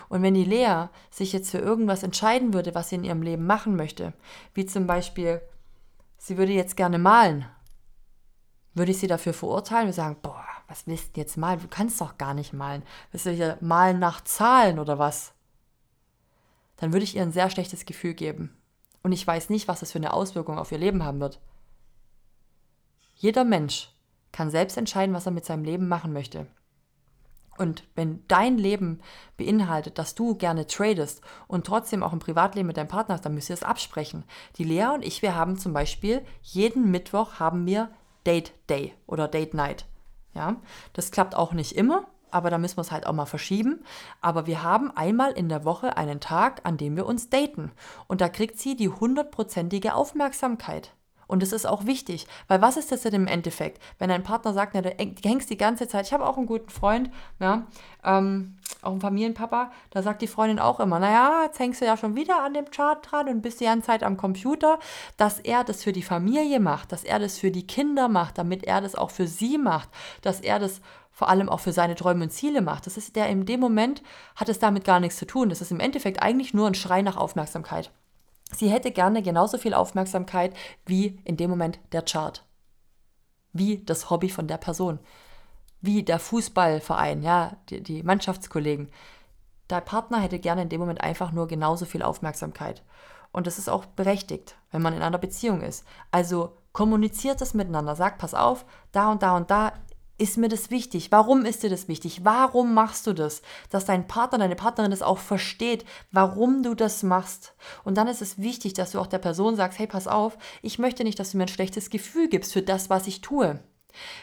Und wenn die Lea sich jetzt für irgendwas entscheiden würde, was sie in ihrem Leben machen möchte, wie zum Beispiel, sie würde jetzt gerne malen, würde ich sie dafür verurteilen und sagen, boah, was willst du jetzt malen? Du kannst doch gar nicht malen. Willst du hier malen nach Zahlen oder was? Dann würde ich ihr ein sehr schlechtes Gefühl geben. Und ich weiß nicht, was das für eine Auswirkung auf ihr Leben haben wird. Jeder Mensch kann selbst entscheiden, was er mit seinem Leben machen möchte. Und wenn dein Leben beinhaltet, dass du gerne tradest und trotzdem auch ein Privatleben mit deinem Partner hast, dann müsst ihr es absprechen. Die Lea und ich, wir haben zum Beispiel jeden Mittwoch haben wir Date Day oder Date Night. Ja, das klappt auch nicht immer, aber da müssen wir es halt auch mal verschieben. Aber wir haben einmal in der Woche einen Tag, an dem wir uns daten. Und da kriegt sie die hundertprozentige Aufmerksamkeit. Und es ist auch wichtig, weil was ist das denn im Endeffekt, wenn dein Partner sagt, na, du hängst die ganze Zeit, ich habe auch einen guten Freund, ja, ähm, auch einen Familienpapa, da sagt die Freundin auch immer, naja, jetzt hängst du ja schon wieder an dem Chart dran und bist die ganze Zeit am Computer, dass er das für die Familie macht, dass er das für die Kinder macht, damit er das auch für sie macht, dass er das vor allem auch für seine Träume und Ziele macht. Das ist der in dem Moment hat es damit gar nichts zu tun. Das ist im Endeffekt eigentlich nur ein Schrei nach Aufmerksamkeit. Sie hätte gerne genauso viel Aufmerksamkeit wie in dem Moment der Chart. Wie das Hobby von der Person. Wie der Fußballverein, ja, die, die Mannschaftskollegen. Der Partner hätte gerne in dem Moment einfach nur genauso viel Aufmerksamkeit. Und das ist auch berechtigt, wenn man in einer Beziehung ist. Also kommuniziert es miteinander, sagt, pass auf, da und da und da ist mir das wichtig? Warum ist dir das wichtig? Warum machst du das? Dass dein Partner, deine Partnerin das auch versteht, warum du das machst. Und dann ist es wichtig, dass du auch der Person sagst, hey, pass auf, ich möchte nicht, dass du mir ein schlechtes Gefühl gibst für das, was ich tue.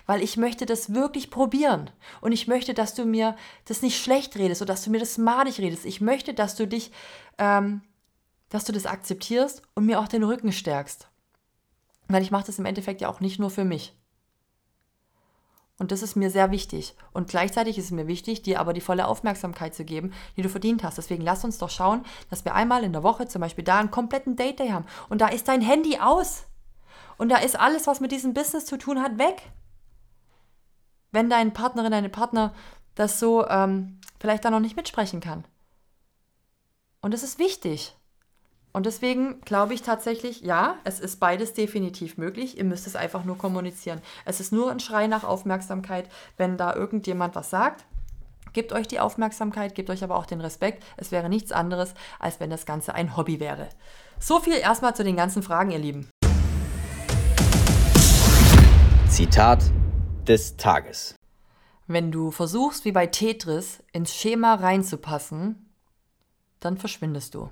Weil ich möchte das wirklich probieren. Und ich möchte, dass du mir das nicht schlecht redest oder dass du mir das madig redest. Ich möchte, dass du dich, ähm, dass du das akzeptierst und mir auch den Rücken stärkst. Weil ich mache das im Endeffekt ja auch nicht nur für mich. Und das ist mir sehr wichtig. Und gleichzeitig ist es mir wichtig, dir aber die volle Aufmerksamkeit zu geben, die du verdient hast. Deswegen lass uns doch schauen, dass wir einmal in der Woche zum Beispiel da einen kompletten Date Day haben. Und da ist dein Handy aus. Und da ist alles, was mit diesem Business zu tun hat, weg. Wenn deine Partnerin, deine Partner das so ähm, vielleicht da noch nicht mitsprechen kann. Und das ist wichtig. Und deswegen glaube ich tatsächlich, ja, es ist beides definitiv möglich. Ihr müsst es einfach nur kommunizieren. Es ist nur ein Schrei nach Aufmerksamkeit, wenn da irgendjemand was sagt. Gebt euch die Aufmerksamkeit, gebt euch aber auch den Respekt. Es wäre nichts anderes, als wenn das Ganze ein Hobby wäre. So viel erstmal zu den ganzen Fragen, ihr Lieben. Zitat des Tages. Wenn du versuchst, wie bei Tetris, ins Schema reinzupassen, dann verschwindest du.